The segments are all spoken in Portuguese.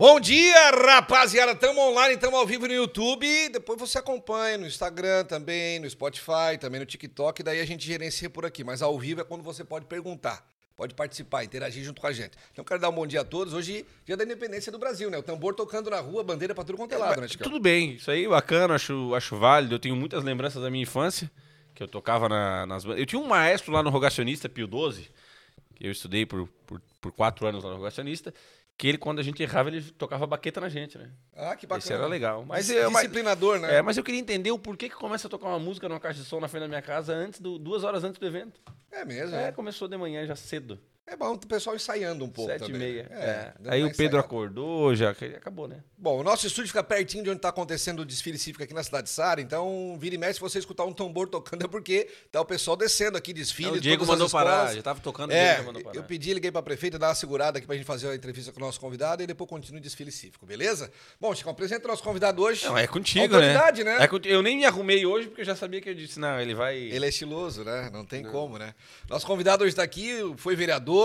Bom dia, rapaziada. Estamos online, estamos ao vivo no YouTube. Depois você acompanha no Instagram também, no Spotify, também no TikTok. Daí a gente gerencia por aqui. Mas ao vivo é quando você pode perguntar, pode participar, interagir junto com a gente. Então quero dar um bom dia a todos. Hoje, dia da independência do Brasil, né? O tambor tocando na rua, bandeira pra tudo quanto é lado, né, Chicão? Tudo bem, isso aí é bacana, acho, acho válido. Eu tenho muitas lembranças da minha infância, que eu tocava na- nas. Eu tinha um maestro lá no Rogacionista, Pio 12, que eu estudei por, por, por quatro anos lá no Rogacionista, que ele, quando a gente errava, ele tocava baqueta na gente, né? Ah, que bacana. Esse era legal. Mas, Dis- é, mas, Disciplinador, né? é, mas eu queria entender o porquê que começa a tocar uma música numa caixa de som na frente da minha casa antes do, duas horas antes do evento. É mesmo. É, É, começou de manhã já cedo. É bom o pessoal ensaiando um pouco Sete e também. meia. né? é. dando Aí uma o Pedro ensaiada. acordou, já acabou, né? Bom, o nosso estúdio fica pertinho de onde está acontecendo o desfile cívico aqui na cidade de Sara, então vira e mexe se você escutar um tambor tocando é porque tá o pessoal descendo aqui, desfile, o Diego mandou parar, já tava tocando, Diego É, já mandou parar. eu pedi, liguei pra prefeita, dar uma segurada aqui pra gente fazer a entrevista com o nosso convidado e depois continue o desfile cívico, beleza? Bom, Chico, apresenta o nosso convidado hoje. Não, é contigo, né? Autoridade, né? É conti- Eu nem me arrumei hoje porque eu já sabia que eu disse, não, ele vai. Ele é estiloso, né? Não tem como, né? Nosso convidado hoje está aqui, foi vereador,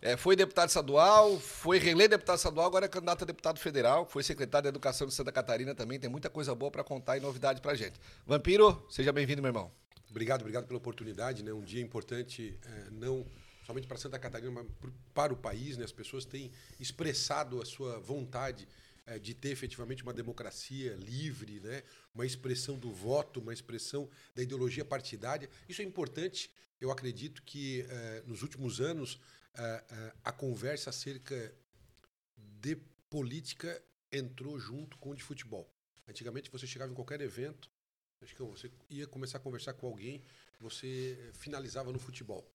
é, foi deputado estadual, foi reeleito deputado estadual, agora é candidato a deputado federal, foi secretário de Educação de Santa Catarina também, tem muita coisa boa para contar e novidade pra gente. Vampiro, seja bem-vindo, meu irmão. Obrigado, obrigado pela oportunidade, né? Um dia importante, eh, não somente para Santa Catarina, mas para o país, né? As pessoas têm expressado a sua vontade eh, de ter efetivamente uma democracia livre, né? Uma expressão do voto, uma expressão da ideologia partidária. Isso é importante. Eu acredito que eh, nos últimos anos eh, eh, a conversa acerca de política entrou junto com o de futebol. Antigamente você chegava em qualquer evento, acho que você ia começar a conversar com alguém, você eh, finalizava no futebol.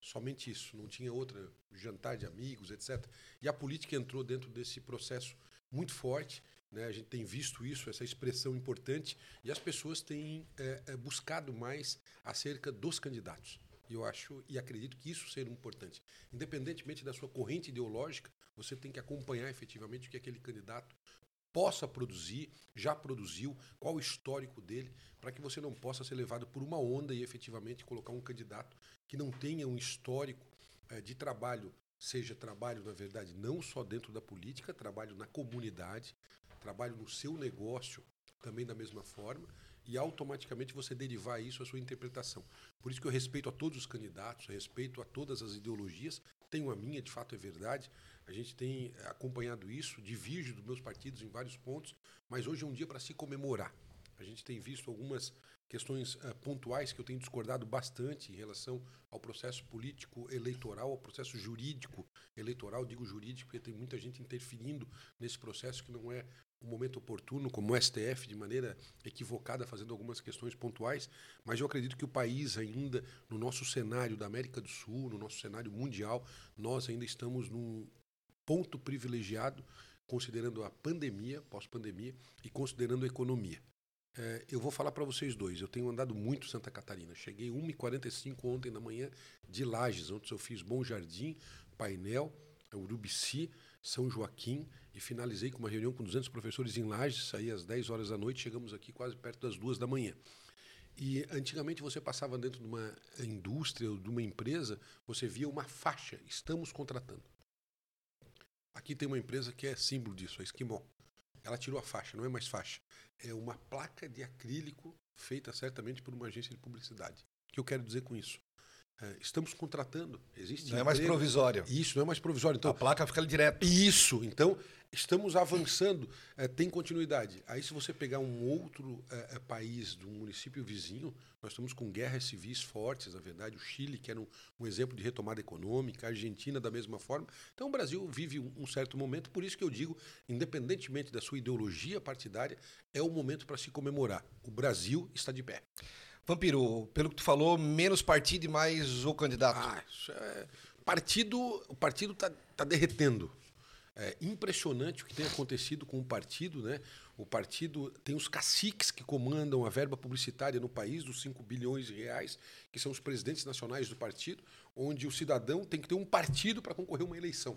Somente isso, não tinha outra jantar de amigos, etc. E a política entrou dentro desse processo muito forte. Né? A gente tem visto isso, essa expressão importante, e as pessoas têm eh, eh, buscado mais acerca dos candidatos. E eu acho e acredito que isso seja importante. Independentemente da sua corrente ideológica, você tem que acompanhar efetivamente o que aquele candidato possa produzir, já produziu, qual o histórico dele, para que você não possa ser levado por uma onda e efetivamente colocar um candidato que não tenha um histórico eh, de trabalho, seja trabalho, na verdade, não só dentro da política, trabalho na comunidade, trabalho no seu negócio, também da mesma forma, e automaticamente você derivar isso à sua interpretação. Por isso que eu respeito a todos os candidatos, respeito a todas as ideologias, tenho a minha, de fato é verdade. A gente tem eh, acompanhado isso, divirge dos meus partidos em vários pontos, mas hoje é um dia para se comemorar. A gente tem visto algumas questões eh, pontuais que eu tenho discordado bastante em relação ao processo político eleitoral, ao processo jurídico eleitoral. Digo jurídico porque tem muita gente interferindo nesse processo que não é um momento oportuno, como o STF, de maneira equivocada, fazendo algumas questões pontuais. Mas eu acredito que o país ainda, no nosso cenário da América do Sul, no nosso cenário mundial, nós ainda estamos num ponto privilegiado, considerando a pandemia, pós-pandemia, e considerando a economia. É, eu vou falar para vocês dois. Eu tenho andado muito Santa Catarina. Cheguei 1h45 ontem da manhã de Lages, onde eu fiz Bom Jardim, Painel, Urubici, São Joaquim e finalizei com uma reunião com 200 professores em Lages. Saí às 10 horas da noite, chegamos aqui quase perto das duas da manhã. E antigamente você passava dentro de uma indústria ou de uma empresa, você via uma faixa, estamos contratando. Aqui tem uma empresa que é símbolo disso, a Esquimó. Ela tirou a faixa, não é mais faixa. É uma placa de acrílico feita certamente por uma agência de publicidade. O que eu quero dizer com isso? É, estamos contratando, existe Não é mais emprego. provisório. Isso, não é mais provisório. Então, A placa fica ali direto. isso, então estamos avançando, eh, tem continuidade. Aí se você pegar um outro eh, eh, país, de um município vizinho, nós estamos com guerras civis fortes, na verdade, o Chile, que era um, um exemplo de retomada econômica, a Argentina da mesma forma. Então o Brasil vive um, um certo momento, por isso que eu digo, independentemente da sua ideologia partidária, é o momento para se comemorar. O Brasil está de pé. Vampiro, pelo que tu falou, menos partido e mais o candidato. Ah, isso é... partido, o partido está tá derretendo. É impressionante o que tem acontecido com o partido, né? O partido tem os caciques que comandam a verba publicitária no país, dos 5 bilhões de reais, que são os presidentes nacionais do partido, onde o cidadão tem que ter um partido para concorrer a uma eleição.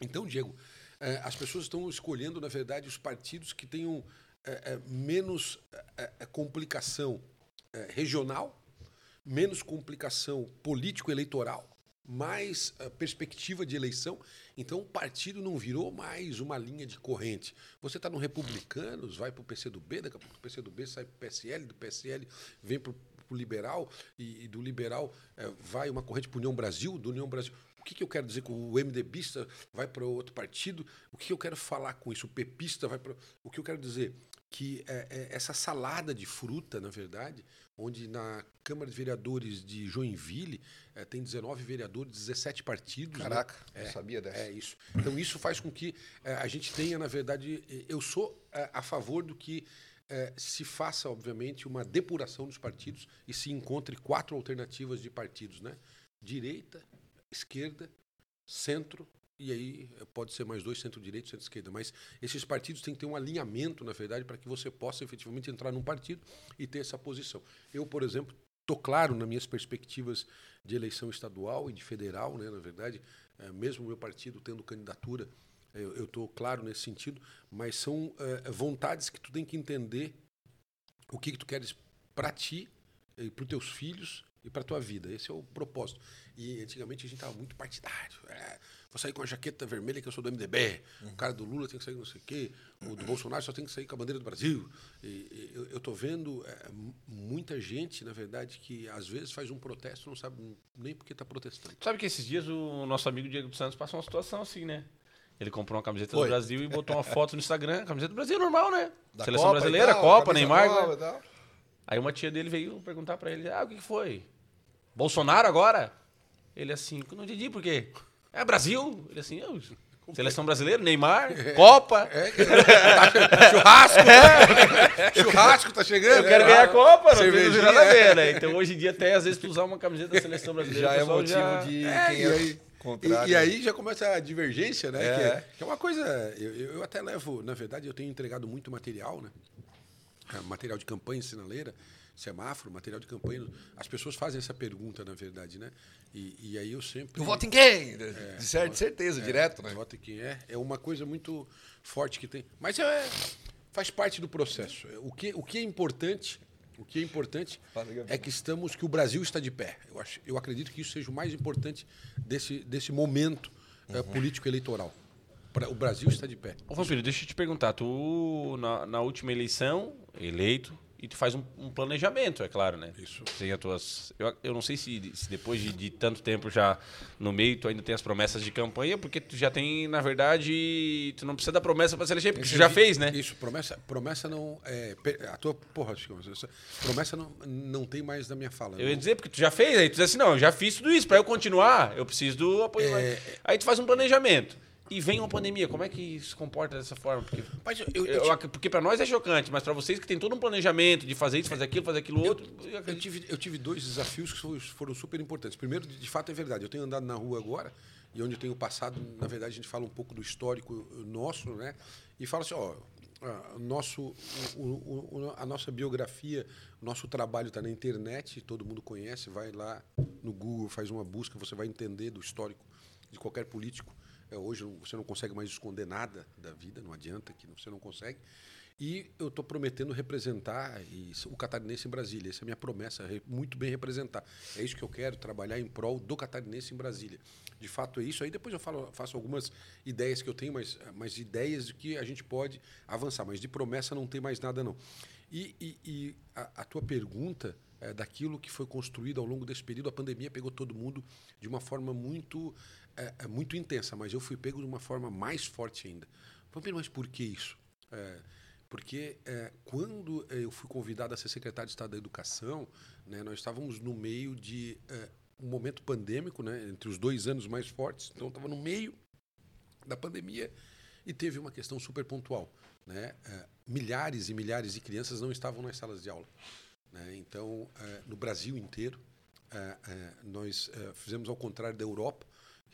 Então, Diego, eh, as pessoas estão escolhendo, na verdade, os partidos que tenham eh, eh, menos eh, eh, complicação eh, regional, menos complicação político-eleitoral mais uh, perspectiva de eleição. Então o partido não virou mais uma linha de corrente. Você está no Republicanos, vai para o PCdoB, daqui a pouco do PCdoB sai para o PSL, do PSL vem para o Liberal, e, e, do Liberal uh, vai uma corrente para União Brasil, do União Brasil. O que, que eu quero dizer com o MDBista vai para outro partido? O que, que eu quero falar com isso? O pepista vai para. O que eu quero dizer? Que é, é, essa salada de fruta, na verdade, onde na Câmara de Vereadores de Joinville é, tem 19 vereadores, 17 partidos. Né? Caraca, né? é, sabia dessa. É isso. Então isso faz com que é, a gente tenha, na verdade, eu sou a favor do que se faça, obviamente, uma depuração dos partidos e se encontre quatro alternativas de partidos, né? Direita, esquerda, centro e aí pode ser mais dois, centro-direita e centro-esquerda. Mas esses partidos têm que ter um alinhamento, na verdade, para que você possa efetivamente entrar num partido e ter essa posição. Eu, por exemplo, estou claro nas minhas perspectivas de eleição estadual e de federal, né, na verdade, é, mesmo o meu partido tendo candidatura, eu estou claro nesse sentido, mas são é, vontades que tu tem que entender o que, que tu queres para ti para os teus filhos e para tua vida. Esse é o propósito. E antigamente a gente estava muito partidário. É, vou sair com a jaqueta vermelha que eu sou do MDB. Uhum. O cara do Lula tem que sair não sei o quê. O do Bolsonaro só tem que sair com a bandeira do Brasil. E, e eu estou vendo é, muita gente, na verdade, que às vezes faz um protesto não sabe nem por que está protestando. Sabe que esses dias o nosso amigo Diego dos Santos passou uma situação assim, né? Ele comprou uma camiseta Foi. do Brasil e botou uma foto no Instagram. Camiseta do Brasil normal, né? Da Seleção Copa brasileira, tal, Copa, Neymar. Né? Aí uma tia dele veio perguntar para ele: Ah, o que foi? Bolsonaro agora? Ele assim, não entendi por quê. É Brasil? Ele assim, eu, Seleção brasileira, Neymar, é, Copa. É, tá, churrasco. É. Churrasco tá chegando. Eu quero ganhar a Copa, não tem nada a ver, né? Então hoje em dia até às vezes tu usar uma camiseta da seleção brasileira. Já é motivo já... de é, quem é aí. E, e, aí já começa a divergência, né? É. Que, é, que, é, uma coisa. Eu, eu até levo, na verdade, eu tenho entregado muito material, né? Material de campanha sinaleira semáforo, material de campanha. As pessoas fazem essa pergunta, na verdade, né? E, e aí eu sempre. Eu voto em quem? É, de certo, certeza, é, direto, né? Voto em quem é. É uma coisa muito forte que tem. Mas é, faz parte do processo. O que, o que é importante. O que é importante é que estamos, que o Brasil está de pé. Eu, acho, eu acredito que isso seja o mais importante desse, desse momento uhum. político eleitoral. O Brasil está de pé. Ô, Vampiro, deixa eu te perguntar. Tu, na, na última eleição, eleito, e tu faz um, um, planejamento, é claro, né? Isso. Tem as tuas, eu, eu não sei se, se depois de, de, tanto tempo já no meio tu ainda tem as promessas de campanha, porque tu já tem, na verdade, tu não precisa da promessa para se eleger, porque Esse tu já fez, né? Isso, promessa, promessa não é, a tua porra, promessa não, não tem mais na minha fala. Eu ia dizer porque tu já fez, aí tu diz assim, não, eu já fiz tudo isso, para eu continuar, eu preciso do apoio. É, aí tu faz um planejamento e vem uma pandemia. Como é que se comporta dessa forma? Porque, mas eu, eu, eu, porque para nós é chocante, mas para vocês que tem todo um planejamento de fazer isso, fazer aquilo, fazer aquilo outro. Eu, tive, eu tive dois desafios que foram super importantes. Primeiro, de fato, é verdade. Eu tenho andado na rua agora e onde eu tenho passado, na verdade, a gente fala um pouco do histórico nosso, né? E fala assim, ó, nosso, o, o, a nossa biografia, o nosso trabalho está na internet, todo mundo conhece, vai lá no Google, faz uma busca, você vai entender do histórico de qualquer político. É, hoje você não consegue mais esconder nada da vida, não adianta que você não consegue. E eu estou prometendo representar o catarinense em Brasília. Essa é a minha promessa, muito bem representar. É isso que eu quero, trabalhar em prol do catarinense em Brasília. De fato é isso. Aí depois eu falo, faço algumas ideias que eu tenho, mas, mas ideias de que a gente pode avançar. Mas de promessa não tem mais nada, não. E, e, e a, a, tua pergunta é daquilo que foi construído ao longo desse período, a pandemia pegou todo mundo de uma forma muito é, é, muito intensa, mas eu fui pego de uma forma mais forte ainda. Mas por que isso? É, porque é, quando eu fui convidado a ser secretário de Estado da Educação, né, nós estávamos no meio de é, um momento pandêmico, né, entre os dois anos mais fortes, então estava no meio da pandemia e teve uma questão super pontual. Né, é, milhares e milhares de crianças não estavam nas salas de aula. Né, então, é, no Brasil inteiro, nós fizemos ao contrário da Europa,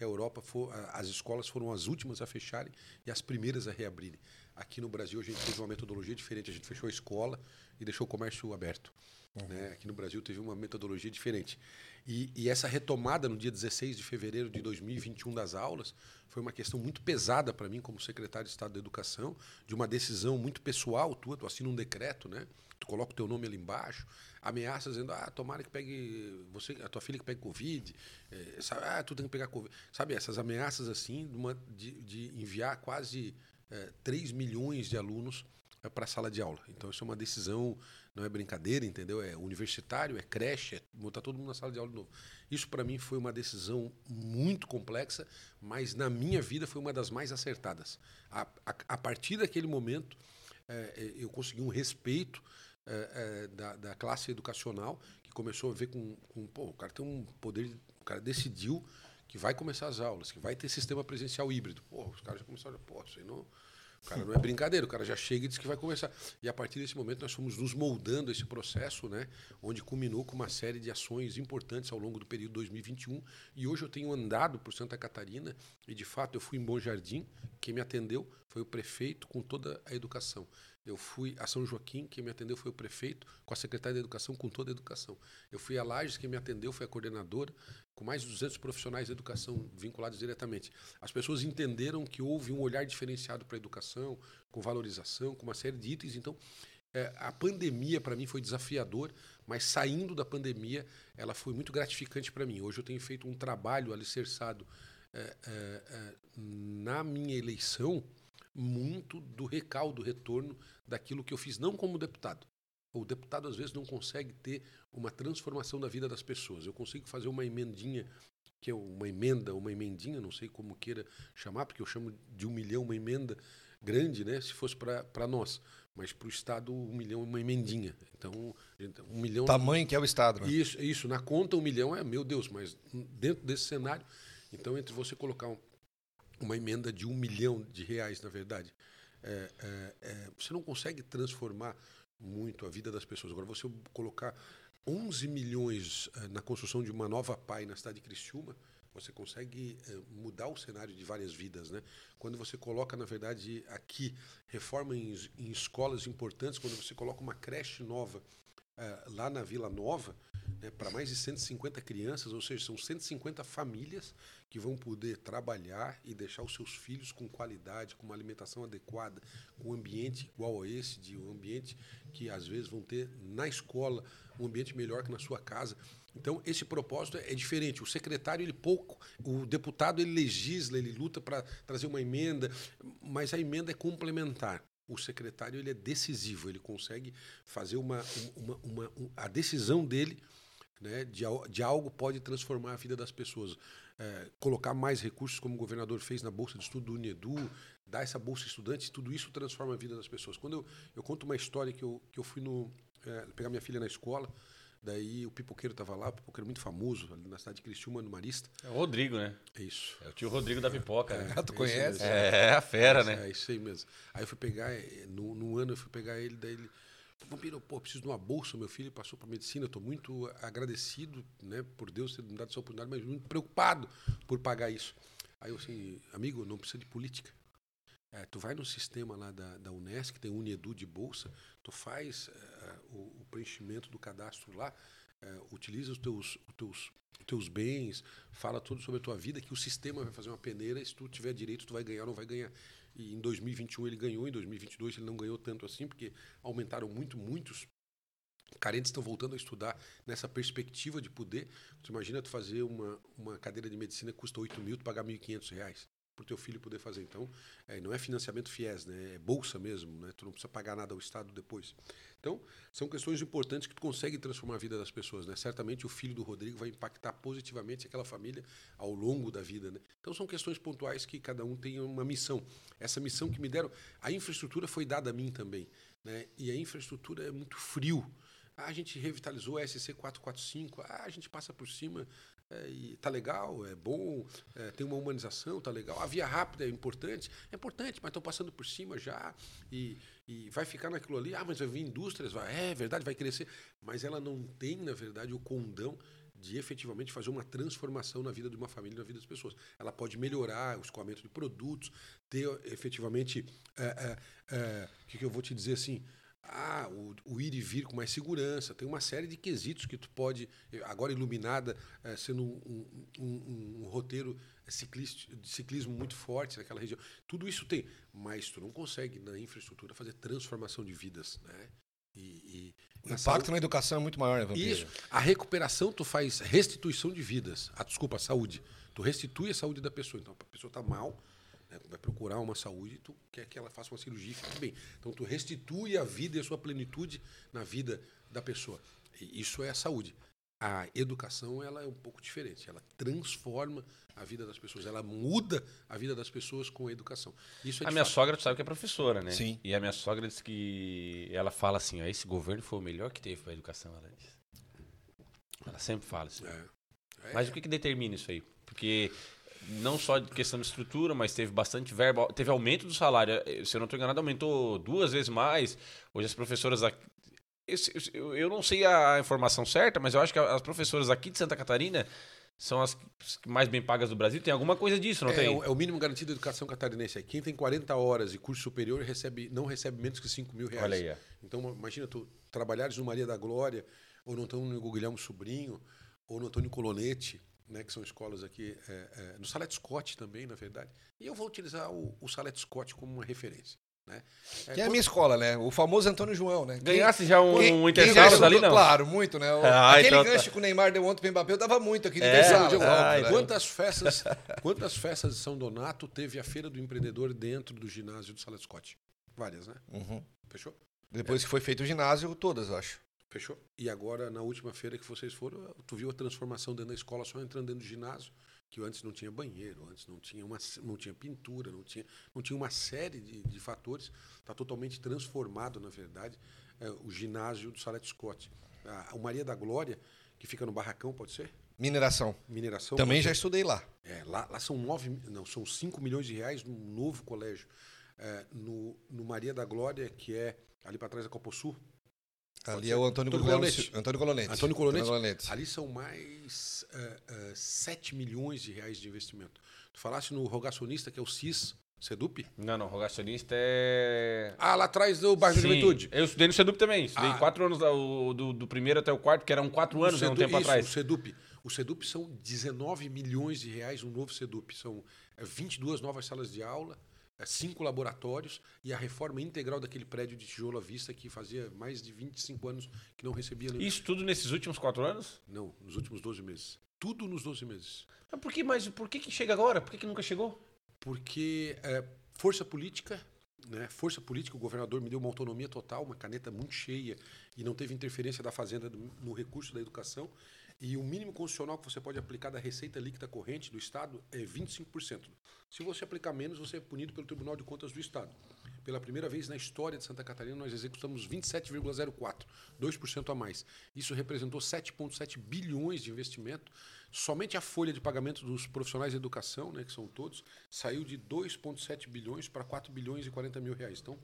a Europa for, as escolas foram as últimas a fecharem e as primeiras a reabrirem. Aqui no Brasil a gente teve uma metodologia diferente. A gente fechou a escola e deixou o comércio aberto. Uhum. Né? Aqui no Brasil teve uma metodologia diferente. E, e, essa retomada no dia 16 de fevereiro de 2021 das aulas foi uma questão muito pesada para mim, como secretário de Estado da Educação, de uma decisão muito pessoal tua. Tu assina um decreto, né? tu coloca o teu nome ali embaixo, ameaças dizendo, ah, tomara que pegue você, a tua filha que pegue Covid, é, sabe, ah, tu tem que pegar Covid. Sabe, essas ameaças assim de, uma, de, de enviar quase é, 3 milhões de alunos é, para a sala de aula. Então, isso é uma decisão, não é brincadeira, entendeu? É universitário, é creche, é botar todo mundo na sala de aula de novo. Isso, para mim, foi uma decisão muito complexa, mas na minha vida foi uma das mais acertadas. A, a, a partir daquele momento, é, é eu consegui um respeito é, é, da, da, classe educacional que começou a ver com, com pô, o cara tem um poder, o cara decidiu que vai começar as aulas, que vai ter sistema presencial híbrido. Pô, os caras já começaram, pô, isso aí não, o cara não é brincadeira, o cara já chega e diz que vai começar. E a partir desse momento nós fomos nos moldando esse processo, né, onde culminou com uma série de ações importantes ao longo do período 2021. E hoje eu tenho andado por Santa Catarina e de fato eu fui em Bom Jardim, quem me atendeu foi o prefeito com toda a educação. Eu fui a São Joaquim, quem me atendeu foi o prefeito, com a secretária de Educação, com toda a educação. Eu fui a Lages, quem me atendeu foi a coordenadora, com mais de 200 profissionais de educação vinculados diretamente. As pessoas entenderam que houve um olhar diferenciado para a educação, com valorização, com uma série de itens. Então, é, a pandemia para mim foi desafiador, mas saindo da pandemia, ela foi muito gratificante para mim. Hoje eu tenho feito um trabalho alicerçado é, é, é na minha eleição muito do recaldo, retorno daquilo que eu fiz, não como deputado. O deputado às vezes não consegue ter uma transformação da vida das pessoas. Eu consigo fazer uma emendinha, que é uma emenda, uma emendinha, não sei como queira chamar, porque eu chamo de um milhão uma emenda grande, né? Se fosse para nós. Mas para o Estado, um milhão é uma emendinha. Então, um milhão. Tamanho que é o Estado, né? Isso, isso. Na conta, um milhão é, meu Deus, mas dentro desse cenário. Então, entre você colocar um, uma emenda de um milhão de reais, na verdade. É, é, é, você não consegue transformar muito a vida das pessoas. Agora, você colocar 11 milhões é, na construção de uma nova PAI na cidade de Criciúma, você consegue é, mudar o cenário de várias vidas. Né? Quando você coloca, na verdade, aqui, reforma em, em escolas importantes, quando você coloca uma creche nova é, lá na Vila Nova, né, para mais de 150 crianças, ou seja, são 150 famílias que vão poder trabalhar e deixar os seus filhos com qualidade, com uma alimentação adequada, com um ambiente igual a esse, de um ambiente que às vezes vão ter na escola, um ambiente melhor que na sua casa. Então, esse propósito é diferente. O secretário, ele pouco, o deputado, ele legisla, ele luta para trazer uma emenda, mas a emenda é complementar o secretário ele é decisivo, ele consegue fazer uma, uma, uma, uma a decisão dele né, de, de algo pode transformar a vida das pessoas. É, colocar mais recursos, como o governador fez na Bolsa de Estudo do Unedu, dar essa Bolsa Estudante, tudo isso transforma a vida das pessoas. Quando eu, eu conto uma história que eu, que eu fui no, é, pegar minha filha na escola, daí o pipoqueiro estava lá, o pipoqueiro muito famoso, ali na cidade de Criciúma, no Marista. É o Rodrigo, né? É isso. É o tio Rodrigo da pipoca. É, né? Ah, tu conhece? É, é, a fera, né? É, isso aí mesmo. Aí eu fui pegar, é, no, no ano eu fui pegar ele, daí ele Vampiro, pô, preciso de uma bolsa, meu filho passou para medicina, estou muito agradecido, né, por Deus ter me dado essa oportunidade, mas muito preocupado por pagar isso. Aí eu assim, amigo, não precisa de política. É, tu vai no sistema lá da, da Unesco, tem Unedu de bolsa, tu faz é, o, o, preenchimento do cadastro lá, é, utiliza os teus, os teus, os teus bens, fala tudo sobre a tua vida, que o sistema vai fazer uma peneira, e se tu tiver direito, tu vai ganhar ou não vai ganhar. E em 2021 ele ganhou, em 2022 ele não ganhou tanto assim, porque aumentaram muito, muitos carentes estão voltando a estudar nessa perspectiva de poder. Tu imagina tu fazer uma, uma cadeira de medicina que custa 8 mil, tu pagar 1.500 reais para o teu filho poder fazer. Então, é, não é financiamento FIES, né? é bolsa mesmo, né? tu não precisa pagar nada ao Estado depois. Então, são questões importantes que tu consegue transformar a vida das pessoas. Né? Certamente o filho do Rodrigo vai impactar positivamente aquela família ao longo da vida. Né? Então, são questões pontuais que cada um tem uma missão. Essa missão que me deram, a infraestrutura foi dada a mim também. Né? E a infraestrutura é muito frio. Ah, a gente revitalizou a SC 445, ah, a gente passa por cima é, e tá legal, é bom, é, tem uma humanização, tá legal. A via rápida é importante, é importante, mas estão passando por cima já e, e vai ficar naquilo ali. Ah, mas vai vir indústrias, vai, é verdade, vai crescer, mas ela não tem, na verdade, o condão de efetivamente fazer uma transformação na vida de uma família, na vida das pessoas. Ela pode melhorar o escoamento de produtos, ter efetivamente. O é, é, é, que, que eu vou te dizer assim? Ah, o, o, ir e vir com mais segurança. Tem uma série de quesitos que tu pode, agora iluminada, é, sendo um, um, um, um roteiro ciclista, de ciclismo muito forte naquela região. Tudo isso tem, mas tu não consegue na infraestrutura fazer transformação de vidas, né? E, e o impacto saúde... na educação é muito maior, né, Vampiro? Isso. A recuperação, tu faz restituição de vidas. Ah, desculpa, a saúde. Tu restitui a saúde da pessoa. Então, a pessoa está mal, né, vai procurar uma saúde, tu quer que ela faça uma cirurgia e fique bem. Então, tu restitui a vida e a sua plenitude na vida da pessoa. E isso é a saúde. A educação ela é um pouco diferente. Ela transforma a vida das pessoas. Ela muda a vida das pessoas com a educação. Isso é a minha fato. sogra, tu sabe que é professora, né? Sim. E a minha sogra diz que ela fala assim: ó, esse governo foi o melhor que teve para a educação. Ela diz. Ela sempre fala assim. É. É. Mas o que, que determina isso aí? Porque não só de questão de estrutura, mas teve bastante verba, teve aumento do salário. Se eu não estou enganado, aumentou duas vezes mais. Hoje as professoras aqui, eu não sei a informação certa, mas eu acho que as professoras aqui de Santa Catarina são as mais bem pagas do Brasil. Tem alguma coisa disso, não é, tem? É o mínimo garantido da educação catarinense. Quem tem 40 horas e curso superior recebe, não recebe menos que 5 mil reais. Olha aí. Então, imagina, tu trabalhares no Maria da Glória, ou no Antônio Guilherme Sobrinho, ou no Antônio Colonete, né, que são escolas aqui, é, é, no Salete Scott também, na verdade. E eu vou utilizar o, o Salete Scott como uma referência. Né? É, que é a minha escola, né? O famoso Antônio João, né? Ganhasse já um, quem, um intersalas ali, não? Claro, muito, né? O, ah, aquele então, tá. gancho tá. que o Neymar deu ontem pro Mbappé, eu dava muito aqui de é, ah, então. Quantas festas, quantas festas de São Donato teve a Feira do Empreendedor dentro do ginásio do Sala Scott? Várias, né? Uhum. Fechou? Depois é. que foi feito o ginásio, todas, eu acho. Fechou? E agora, na última feira que vocês foram, tu viu a transformação dentro da escola só entrando dentro do ginásio que antes não tinha banheiro, antes não tinha, uma, não tinha pintura, não tinha, não tinha uma série de, de fatores. Está totalmente transformado, na verdade, é, o ginásio do Salete Scott. A, o Maria da Glória, que fica no Barracão, pode ser? Mineração. Mineração. Também já estudei lá. É, lá, lá são nove, não, são 5 milhões de reais num novo colégio. É, no, no Maria da Glória, que é ali para trás da Coposul, Ali é o Antônio, Antônio Colonete. Antônio Colonete. Antônio Colonete. Ali são mais uh, uh, 7 milhões de reais de investimento. Tu falaste no rogacionista, que é o CIS, Sedup? Não, não, rogacionista é. Ah, lá atrás do bairro Sim. da Juventude. Eu estudei no Sedup também. Estudei ah. quatro anos do, do, do, primeiro até o quarto, que eram quatro anos, Sedu... um tempo isso, atrás. O Sedup. O Sedup são 19 milhões de reais, um novo Sedup. São 22 é, novas salas de aula, cinco laboratórios e a reforma integral daquele prédio de tijolo à vista que fazia mais de 25 anos que não recebia nenhum. Isso tudo nesses últimos quatro anos? Não, nos últimos 12 meses. Tudo nos 12 meses. Mas por que, mas por que, que chega agora? Por que, que nunca chegou? Porque é, força política, né? Força política, o governador me deu uma autonomia total, uma caneta muito cheia e não teve interferência da Fazenda no recurso da educação. E o mínimo constitucional que você pode aplicar da receita líquida corrente do Estado é 25%. Se você aplicar menos, você é punido pelo Tribunal de Contas do Estado. Pela primeira vez na história de Santa Catarina, nós executamos 27,04%, 2% a mais. Isso representou 7,7 bilhões de investimento. Somente a folha de pagamento dos profissionais de educação, né, que são todos, saiu de 2,7 bilhões para 4 bilhões e 40 mil reais. Então,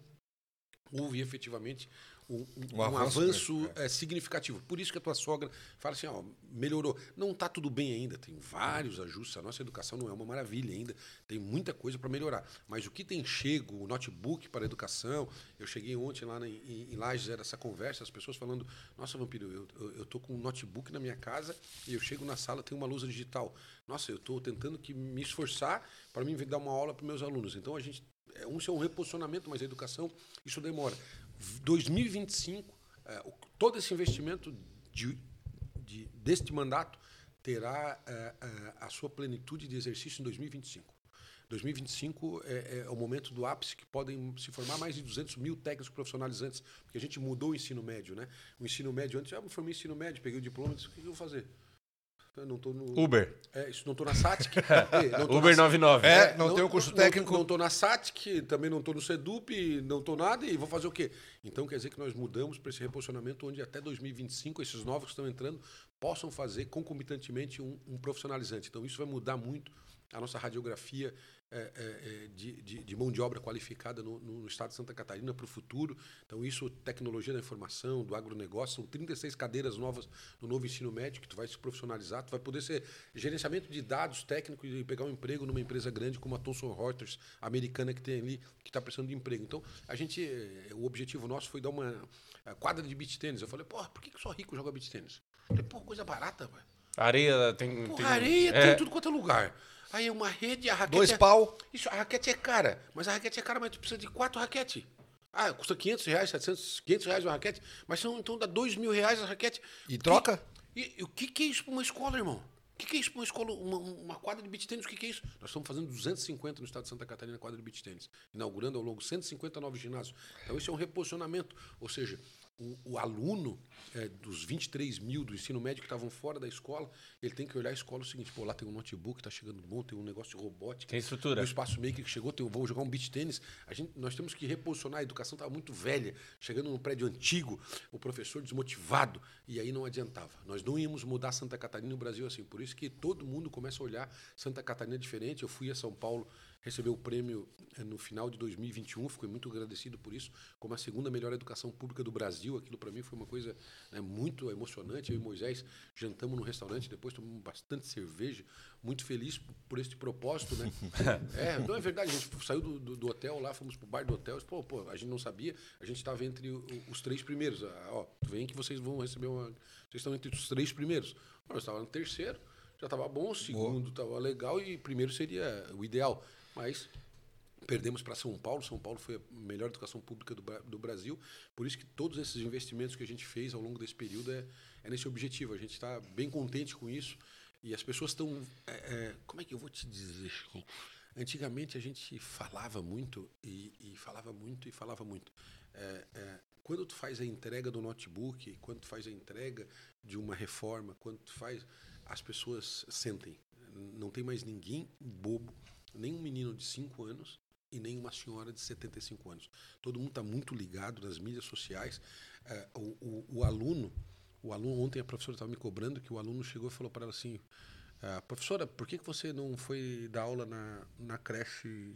houve efetivamente um, um, um avanço, avanço é. significativo. Por isso que a tua sogra fala assim, ó, melhorou. Não está tudo bem ainda, tem vários ajustes. A nossa educação não é uma maravilha ainda, tem muita coisa para melhorar. Mas o que tem chego, o notebook para a educação, eu cheguei ontem lá em, em Lages, era essa conversa, as pessoas falando, nossa, Vampiro, eu, eu, tô com um notebook na minha casa e eu chego na sala, tem uma lousa digital. Nossa, eu estou tentando que me esforçar para mim dar uma aula para meus alunos. Então a gente é um, é um reposicionamento, mas a educação, isso demora. 2025, é, todo esse investimento de, de, deste mandato terá é, é, a sua plenitude de exercício em 2025. 2025 é, é, o momento do ápice que podem se formar mais de 200 mil técnicos profissionalizantes, porque a gente mudou o ensino médio, né? O ensino médio antes, eu formei ensino médio, peguei o diploma, disse, o que eu vou fazer? Não tô no. Uber. É, isso não tô na SATIC. Uber na, 99. É, não, não tenho curso técnico. Não, não tô na SATIC, também não tô no SEDUP, não tô nada e vou fazer o quê? Então quer dizer que nós mudamos para esse reposicionamento onde até 2025 esses novos que estão entrando possam fazer concomitantemente um, um profissionalizante. Então isso vai mudar muito a nossa radiografia é, é, é, de, de, de, mão de obra qualificada no, no estado de Santa Catarina para o futuro. Então, isso, tecnologia da informação, do agronegócio, são 36 cadeiras novas no novo ensino médio que tu vai se profissionalizar, tu vai poder ser gerenciamento de dados técnicos e pegar um emprego numa empresa grande como a Thomson Reuters, americana, que tem ali, que está precisando de emprego. Então, a gente, eh, o objetivo nosso foi dar uma quadra de beach tênis. Eu falei, porra, por que, que só rico joga beach tênis? Eu falei, porra, coisa barata, velho. Areia tem. Porra, tem... areia é. tem tudo quanto é lugar. Aí é uma rede, a raquete. Dois é... pau. Isso, a raquete é cara. Mas a raquete é cara, mas tu precisa de quatro raquetes. Ah, custa 500 reais, 700, 500 reais uma raquete. Mas então dá 2 mil reais a raquete. E troca? E, e, o que, que é isso para uma escola, irmão? O que, que é isso para uma escola, uma, uma, quadra de beach tênis? O que, que é isso? Nós estamos fazendo 250 no estado de Santa Catarina quadra de beach tênis, inaugurando ao longo 150 novos ginásios. Então, isso é um reposicionamento. Ou seja, o, o aluno é, dos 23 mil do ensino médio que estavam fora da escola, ele tem que olhar a escola o seguinte, pô, lá tem um notebook, está chegando bom, tem um negócio de robótica. Tem estrutura. O espaço maker que chegou, tem, vou jogar um beach tênis. A gente, nós temos que reposicionar, a educação estava muito velha, chegando num prédio antigo, o professor desmotivado, e aí não adiantava. Nós não íamos mudar Santa Catarina no Brasil assim, por isso que todo mundo começa a olhar Santa Catarina diferente. Eu fui a São Paulo recebeu o prêmio eh, no final de 2021, fiquei muito agradecido por isso, como a segunda melhor educação pública do Brasil. Aquilo para mim foi uma coisa né, muito emocionante. Eu e Moisés jantamos no restaurante, depois tomamos bastante cerveja, muito feliz por este propósito, né? é, não é verdade, a gente saiu do, do, do hotel lá, fomos pro bar do hotel, pô, pô, a gente não sabia, a gente estava entre os três primeiros. Ah, ó, vem que vocês vão receber uma. Vocês estão entre os três primeiros. Nós estávamos no terceiro, já estava bom, o segundo estava legal e primeiro seria o ideal. Mas perdemos para São Paulo. São Paulo foi a melhor educação pública do, do, Brasil. Por isso que todos esses investimentos que a gente fez ao longo desse período é, é nesse objetivo. A gente está bem contente com isso. E as pessoas estão. É, é, como é que eu vou te dizer, Antigamente a gente falava muito e, e falava muito e falava muito. É, é, quando tu faz a entrega do notebook, quando tu faz a entrega de uma reforma, quando tu faz, as pessoas sentem. Não tem mais ninguém bobo nem um menino de 5 anos e nem uma senhora de 75 anos. Todo mundo está muito ligado nas mídias sociais. É, o, o, o, aluno, o aluno ontem a professora estava me cobrando que o aluno chegou e falou para ela assim, é, professora, por que, que você não foi dar aula na, na creche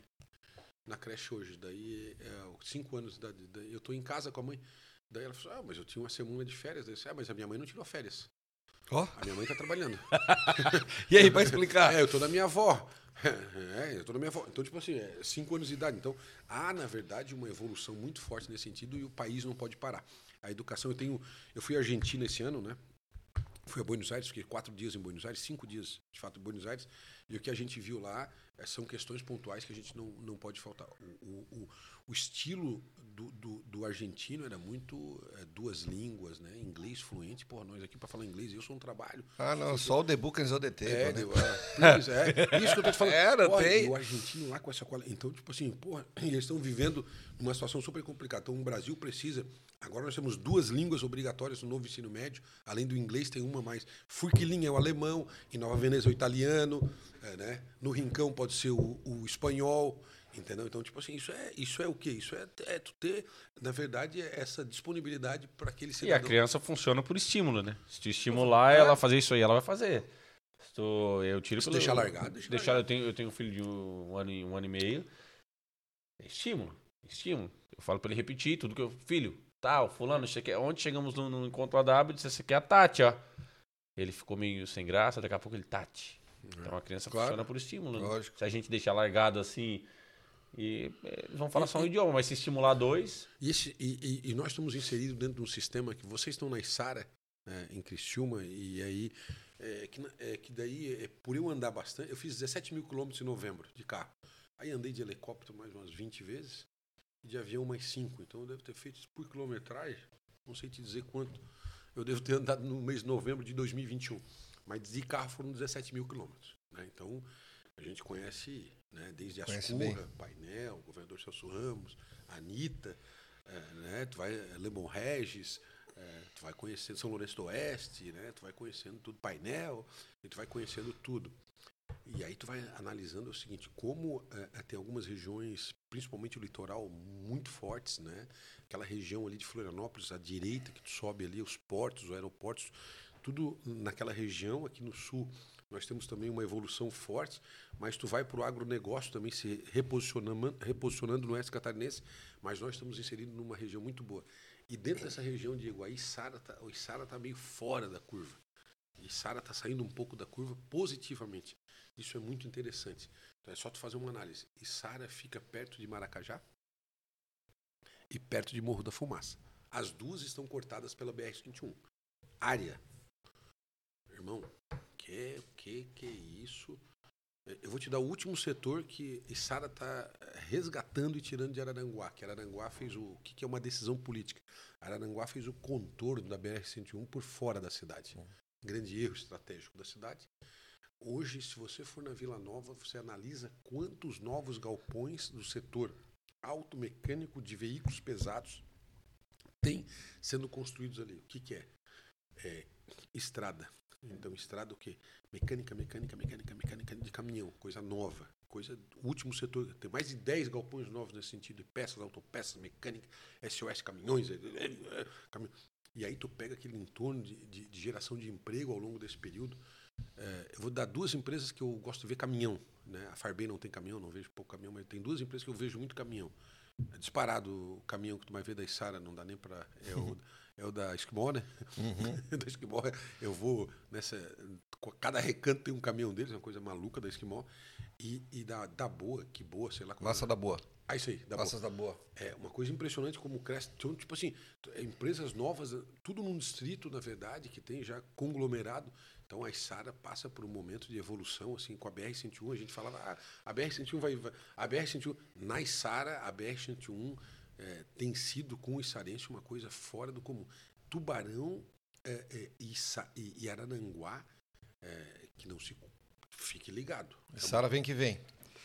na creche hoje? Daí, é, cinco anos, da, da, eu estou em casa com a mãe. Daí ela falou, ah, mas eu tinha uma semana de férias. Daí eu disse, ah, mas a minha mãe não tirou férias. Oh. A minha mãe está trabalhando. e aí, para explicar? É, eu estou na minha avó. É, eu tô na minha Então, tipo assim, é cinco anos de idade. Então, há, na verdade, uma evolução muito forte nesse sentido e o país não pode parar. A educação, eu tenho. Eu fui à Argentina esse ano, né? Fui a Buenos Aires, fiquei quatro dias em Buenos Aires, cinco dias, de fato, em Buenos Aires. E o que a gente viu lá é, são questões pontuais que a gente não, não pode faltar. O, o, o estilo do, do, do, argentino era muito é, duas línguas, né? Inglês fluente. Pô, nós aqui para falar inglês, eu sou um trabalho. Ah, não, só o The Book and the Table, é, né? é, é, isso que eu tô te falando. Era, tem. o argentino lá com essa qualidade. Então, tipo assim, porra, eles estão vivendo uma situação super complicada. Então, o Brasil precisa. Agora nós temos duas línguas obrigatórias no novo ensino médio. Além do inglês, tem uma mais. Furquilinha é o alemão, em Nova Veneza é o italiano, é, né? No Rincão pode ser o, o espanhol. Entendeu? Então, tipo assim, isso é, isso é o quê? Isso é, é tu ter, na verdade, é essa disponibilidade para aquele cidadão. E a criança funciona por estímulo, né? Se tu estimular é. ela a fazer isso aí, ela vai fazer. Se tu, eu tiro Se pelo, deixar largado, deixa deixar, largado. Eu, tenho, eu tenho um filho de um ano, um ano e meio. É estímulo, estímulo. Eu falo para ele repetir tudo que eu... Filho, tal, fulano, quer, ontem chegamos no, no encontro AW, disse, você quer a Tati, ó. Ele ficou meio sem graça, daqui a pouco ele, Tati. Então a criança claro. funciona por estímulo, né? Se a gente deixar largado assim e eles vão falar só um idioma, mas se estimular dois. E, esse, e, e, e, nós estamos inseridos dentro de um sistema que vocês estão na Isara, né, em Criciúma, e aí. É, que, é, que daí, é, por eu andar bastante, eu fiz 17 mil quilômetros em novembro de carro. Aí andei de helicóptero mais umas 20 vezes, e de avião mais 5. Então eu devo ter feito por quilometragem, não sei te dizer quanto. Eu devo ter andado no mês de novembro de 2021. Mas de carro foram 17 mil quilômetros. Né? Então a gente conhece né? Desde Ascurra, Painel, governador Celso Ramos, Anitta, é, né? tu vai Lemon Regis, é, tu vai conhecendo São Lourenço do Oeste, né? Tu vai conhecendo tudo, Painel, e tu vai conhecendo tudo. E aí tu vai analisando o seguinte, como é, tem algumas regiões, principalmente o litoral, muito fortes, né? Aquela região ali de Florianópolis, à direita, que tu sobe ali, os portos, os aeroportos, tudo naquela região aqui no sul nós temos também uma evolução forte, mas tu vai para o agronegócio também se reposicionando, reposicionando no oeste catarinense, mas nós estamos inseridos numa região muito boa. E dentro dessa região, Diego, aí Sara tá, o Sara está meio fora da curva. E Sara está saindo um pouco da curva positivamente. Isso é muito interessante. Então é só tu fazer uma análise. E Sara fica perto de Maracajá e perto de Morro da Fumaça. As duas estão cortadas pela BR-121. Área. Irmão, que que que é isso? Eu vou te dar o último setor que Sara está resgatando e tirando de Araranguá. Que Araranguá fez o, o que, que é uma decisão política. Araranguá fez o contorno da BR-101 por fora da cidade. Grande erro estratégico da cidade. Hoje, se você for na Vila Nova, você analisa quantos novos galpões do setor automecânico de veículos pesados tem sendo construídos ali. O que, que é? é? Estrada. Então, estrada o quê? Mecânica, mecânica, mecânica, mecânica de caminhão, coisa nova. Coisa, último setor, tem mais de 10 galpões novos nesse sentido, peças, autopeças, mecânica, SOS caminhões. É, é, é, caminhão. E aí tu pega aquele entorno de, de, de geração de emprego ao longo desse período. É, eu vou dar duas empresas que eu gosto de ver caminhão. Né? A Farbem não tem caminhão, não vejo pouco caminhão, mas tem duas empresas que eu vejo muito caminhão. É disparado o caminhão que tu vai ver da Isara, não dá nem para. É é o da Esquimó, né? Uhum. da Esquimó, eu vou nessa. Cada recanto tem um caminhão deles, é uma coisa maluca da Esquimó. E, e da, da Boa, que boa, sei lá. Massa é. da Boa. Ah, isso aí, da Massas boa. da Boa. É uma coisa impressionante como cresce. Então, tipo assim, empresas novas, tudo num distrito, na verdade, que tem já conglomerado. Então, a Isara passa por um momento de evolução, assim, com a BR-101. A gente falava, ah, a BR-101 vai, vai. A BR-101. Na Isara, a BR-101 é, tem sido com o Isarense uma coisa fora do comum. Tubarão é, é, e, e, Arananguá, é, que não se. Fique ligado. Sara vem que vem.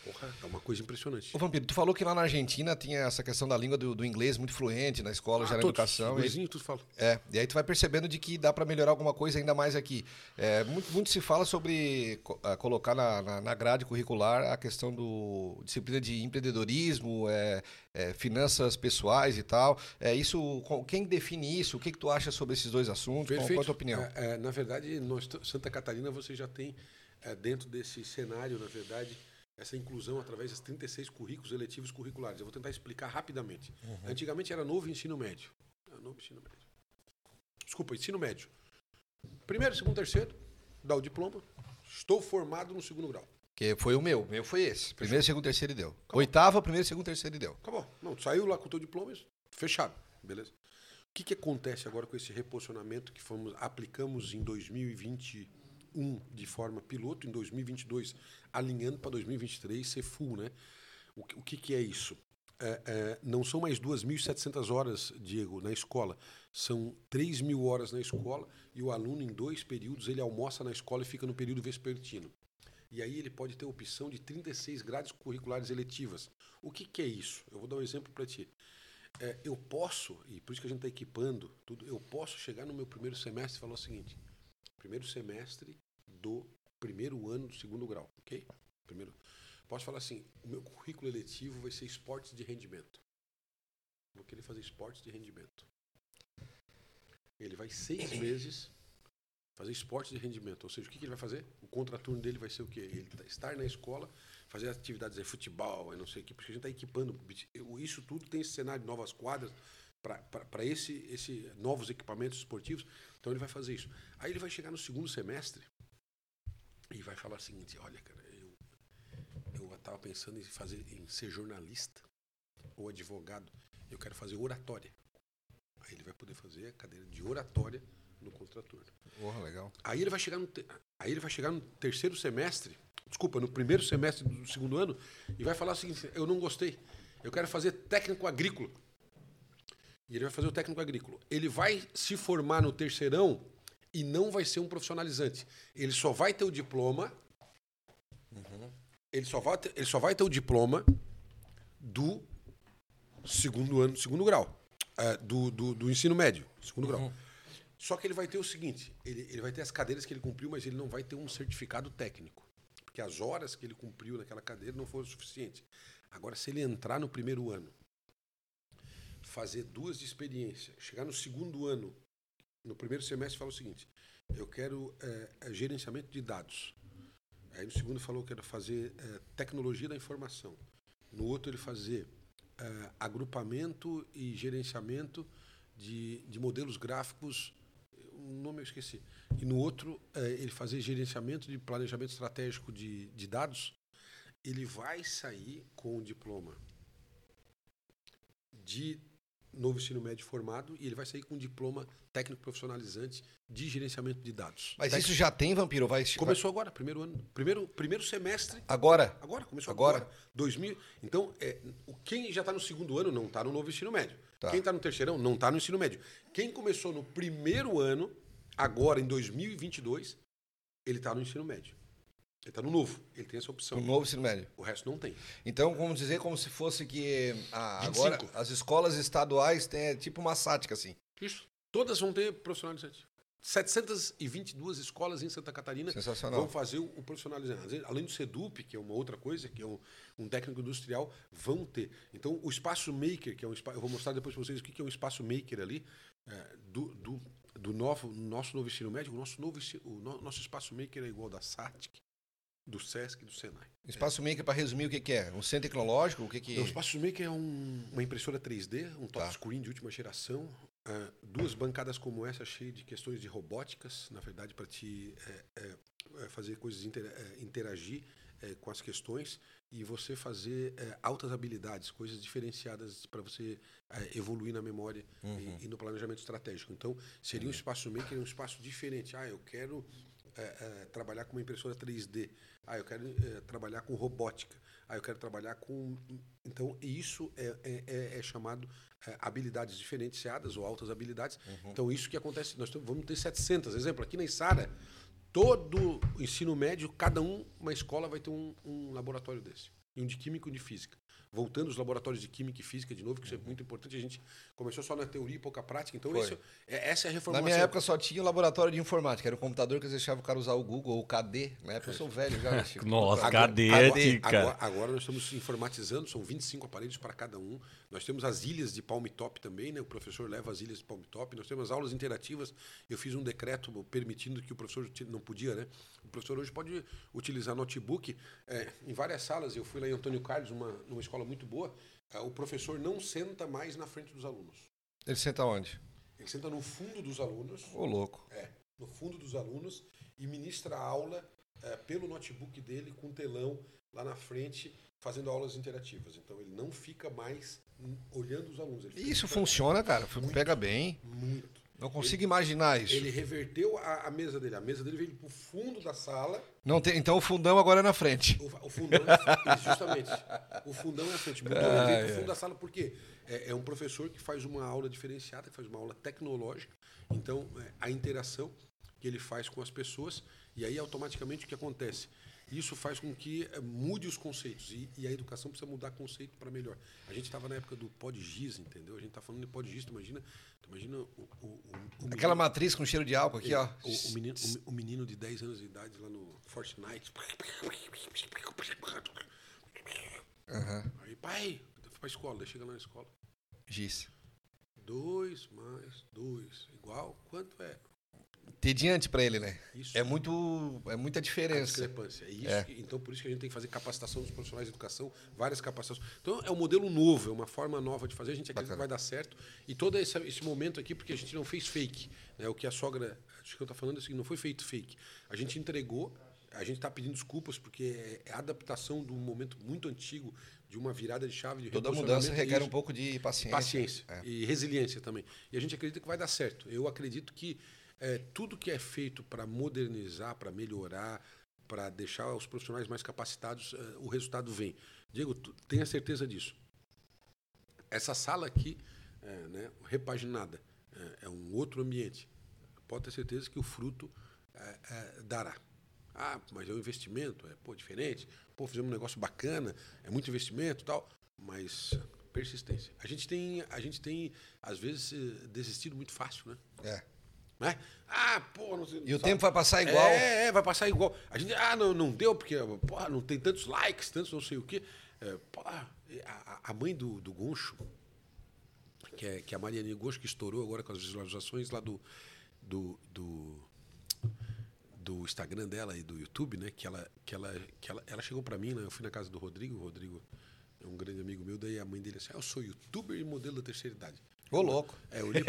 Porra, é uma coisa impressionante. Ô, Vampiro, tu falou que lá na Argentina tinha essa questão da língua do, do inglês muito fluente na escola, ah, já na todos, educação. E, tudo fala. É, e aí tu vai percebendo de que dá para melhorar alguma coisa ainda mais aqui. É, muito, muito se fala sobre uh, colocar na, na, na, grade curricular a questão do disciplina de empreendedorismo, é, é, finanças pessoais e tal. É, isso, quem define isso? O que, que tu acha sobre esses dois assuntos? Perfeito. Qual, qual a tua opinião? É, é, na verdade, nós, Santa Catarina, você já tem é, dentro desse cenário, na verdade essa inclusão através das 36 currículos eletivos curriculares. Eu vou tentar explicar rapidamente. Uhum. Antigamente era novo ensino médio. Novo ensino médio. Desculpa, ensino médio. Primeiro, segundo, terceiro, dá o diploma. Estou formado no segundo grau. Que foi o meu. O meu foi esse. Primeiro, segundo, terceiro e deu. Acabou. Oitava, primeiro, segundo, terceiro e deu. Acabou. Não, saiu lá com o teu diploma, fechado. Beleza? O que, que acontece agora com esse reposicionamento que fomos, aplicamos em 2020 2021 de forma piloto, em 2022 alinhando para 2023 ser full, né? O, o que, que é isso? É, é, não são mais 2.700 horas, Diego, na escola. São 3 mil horas na escola e o aluno, em dois períodos, ele almoça na escola e fica no período vespertino. E aí ele pode ter a opção de 36 grades curriculares eletivas. O que, que é isso? Eu vou dar um exemplo para ti. É, eu posso, e por isso que a gente está equipando tudo, eu posso chegar no meu primeiro semestre e falar o seguinte: primeiro semestre, do primeiro ano do segundo grau, ok? Primeiro. Posso falar assim, o meu currículo eletivo vai ser esportes de rendimento. Vou querer fazer esportes de rendimento. Ele vai seis meses fazer esportes de rendimento. Ou seja, o que, que ele vai fazer? O contraturno dele vai ser o quê? Ele tá, estar na escola, fazer atividades de futebol, não sei o quê, porque a gente está equipando. Isso tudo tem esse cenário de novas quadras para esse, esse novos equipamentos esportivos. Então ele vai fazer isso. Aí ele vai chegar no segundo semestre e vai falar o seguinte: olha, cara, eu eu estava pensando em fazer em ser jornalista ou advogado. Eu quero fazer oratória. Aí ele vai poder fazer a cadeira de oratória no contraturno. Porra, legal. Aí ele vai chegar no te... aí ele vai chegar no terceiro semestre, desculpa, no primeiro semestre do segundo ano e vai falar o seguinte: eu não gostei. Eu quero fazer técnico agrícola. E ele vai fazer o técnico agrícola. Ele vai se formar no terceirão e não vai ser um profissionalizante. Ele só vai ter o diploma. Uhum. Ele, só vai ter, ele só vai ter o diploma do segundo ano, segundo grau. Uh, do, do, do, ensino médio, segundo uhum. grau. Só que ele vai ter o seguinte: ele, ele vai ter as cadeiras que ele cumpriu, mas ele não vai ter um certificado técnico. Porque as horas que ele cumpriu naquela cadeira não foram suficientes. Agora, se ele entrar no primeiro ano, fazer duas de experiência, chegar no segundo ano no primeiro semestre fala o seguinte: eu quero é, gerenciamento de dados. Aí no segundo falou que era fazer eh, tecnologia da informação. No outro ele fazer eh, agrupamento e gerenciamento de, de modelos gráficos. O nome eu esqueci. E no outro ele fazer gerenciamento de planejamento estratégico de, de dados. Ele vai sair com o diploma de novo ensino médio formado e ele vai sair com um diploma técnico profissionalizante de gerenciamento de dados. Mas Técnico- isso já tem, Vampiro? Vai... começou agora, primeiro ano, primeiro primeiro semestre. Agora? Agora começou Agora? agora. 2000. Então, é, quem já está no segundo ano não está no novo ensino médio. Tá. Quem está no terceirão não está no ensino médio. Quem começou no primeiro ano, agora em 2022, ele está no ensino médio. Ele está no novo. Ele tem essa opção. O novo ensino médio. O resto não tem. Então, vamos dizer como se fosse que ah, 25. agora as escolas estaduais têm é, tipo uma sática, assim. Isso. Todas vão ter profissionalizante. 722 escolas em Santa Catarina vão fazer o profissionalizante. Além do SEDUP, que é uma outra coisa, que é um, um técnico industrial, vão ter. Então, o espaço maker, que é um espaço. Eu vou mostrar depois para vocês o que é um espaço maker ali, é, do, do, do novo, nosso novo ensino médio. O nosso, novo, o no- nosso espaço maker é igual da SATIC, do SESC e do SENAI. Espaço Maker, para resumir, o que, que é? Um centro tecnológico? O que que... O Espaço Maker é um- uma impressora 3D, um Tá. touchscreen de última geração, ah, duas bancadas como essa, cheias de questões de robóticas, na verdade, para te eh, eh, eh, fazer coisas, intera- eh, interagir eh, com as questões e você fazer eh, altas habilidades, coisas diferenciadas para você eh, evoluir na memória Uhum. e, e no planejamento estratégico. Então, seria um espaço maker, um espaço diferente. Ah, eu quero eh, eh, trabalhar com uma impressora 3D. Ah, eu quero eh, trabalhar com robótica. Ah, eu quero trabalhar com. Então, isso é, é- é- é chamado habilidades diferenciadas ou altas habilidades. Então, isso que acontece. Nós vamos ter 700. Exemplo, aqui na Isara, todo o ensino médio, cada um, uma escola vai ter um, um laboratório desse. Um de química e um de física. Voltando aos laboratórios de química e física de novo, que isso é muito importante. A gente começou só na teoria e pouca prática. Então, esse é- essa é a Na reformulação. minha época só tinha o laboratório de informática, era o computador que eles deixavam o cara usar o Google ou o KD. Na época eu sou velho já. Chico. Nossa, Agora- cadética. Agora, agora nós estamos informatizando, são 25 aparelhos para cada um. Nós temos as ilhas de Palm Top também, né? O professor leva as ilhas de Palm Top. Nós temos aulas interativas. Eu fiz um decreto permitindo que o professor não podia, né? O professor hoje pode utilizar notebook é, em várias salas. Eu fui lá em Antônio Carlos, uma, numa escola muito boa. é, O professor não senta mais na frente dos alunos. Ele senta onde? Ele senta no fundo dos alunos. Ô, louco. É, no fundo dos alunos e ministra a aula é, pelo notebook dele com telão lá na frente, fazendo aulas interativas. Então ele não fica mais olhando os alunos. Ele isso funciona, cara. Pega bem. muito. Não consigo imaginar isso. Ele reverteu a, a mesa dele. A mesa dele veio para o fundo da sala. Não tem, então o fundão agora é na frente. O, o fundão é, justamente. O fundão é a frente. Mudou, para o fundo da sala porque é, é um professor que faz uma aula diferenciada, que faz uma aula tecnológica. Então, é, a interação que ele faz com as pessoas, e aí automaticamente o que acontece? Isso faz com que eh, mude os conceitos. E, e a educação precisa mudar conceito para melhor. A gente estava na época do PodGIS, entendeu? A gente está falando de PodGIS, tu imagina, tu imagina o, o, o, o Aquela matriz com cheiro de álcool aqui, ó. o, menino, o, menino de 10 anos de idade lá no Fortnite. Aham. Aí, pai, fui pra escola, daí chega lá na escola. Giz. Dois mais dois, igual, quanto é? Tediante pra ele, né? Isso. É muito. É muita A diferença. discrepância. É isso É. que- então, por isso que a gente tem que fazer capacitação dos profissionais de educação, várias capacitações. Então, é um modelo novo, é uma forma nova de fazer. A gente acredita Bacana. que vai dar certo. E todo esse, esse momento aqui, porque a gente não fez fake. Né? O que a sogra, acho que eu estou falando é seguinte, não foi feito fake. A gente entregou, a gente está pedindo desculpas, porque é a adaptação de um momento muito antigo, de uma virada de chave, de Toda mudança requer um pouco de paciência. paciência É. e resiliência também. E a gente acredita que vai dar certo. Eu acredito que é, tudo que é feito para modernizar, para melhorar, para deixar os profissionais mais capacitados, é, o resultado vem. Diego, tenha certeza disso. Essa sala aqui, é, né, repaginada, é, é um outro ambiente. Pode ter certeza que o fruto é, é, dará. Ah, mas é um investimento, é pô, diferente. Pô, fizemos um negócio bacana, é muito investimento tal. Mas persistência. A gente tem, a gente tem às vezes, desistido muito fácil, né? É. Né? Ah, pô, não sei. E o sabe? tempo vai passar igual. É, é, vai passar igual. A gente, ah, não, não deu, porque porra, não tem tantos likes, tantos não sei o quê. É, porra, a, a mãe do, do Goncho, que é, que é a Mariane Goncho, que estourou agora com as visualizações lá do. do, do do Instagram dela e do YouTube, né? Que ela, que ela, que ela, ela chegou para mim, né? Eu fui na casa do Rodrigo, o Rodrigo é um grande amigo meu, daí a mãe dele assim, ah, eu sou youtuber e modelo da terceira idade. Ô, louco. É, eu olhei,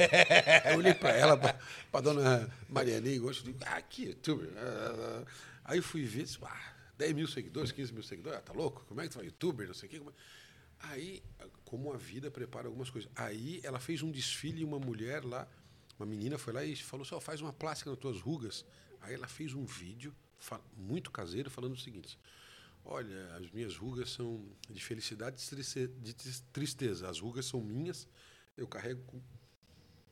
eu olhei pra ela, pra, pra dona Mariana, e gosto de, ah, que youtuber. ah, ah. Aí eu fui ver, disse, ah, 10 mil seguidores, 15 mil seguidores, ah, tá louco? Como é que tu vai youtuber, não sei o quê. Como é? Aí, como a vida prepara algumas coisas. Aí ela fez um desfile e uma mulher lá, uma menina foi lá e falou só faz uma plástica nas tuas rugas. Aí ela fez um vídeo muito caseiro falando o seguinte: Olha, as minhas rugas são de felicidade e de tristeza. As rugas são minhas, eu carrego com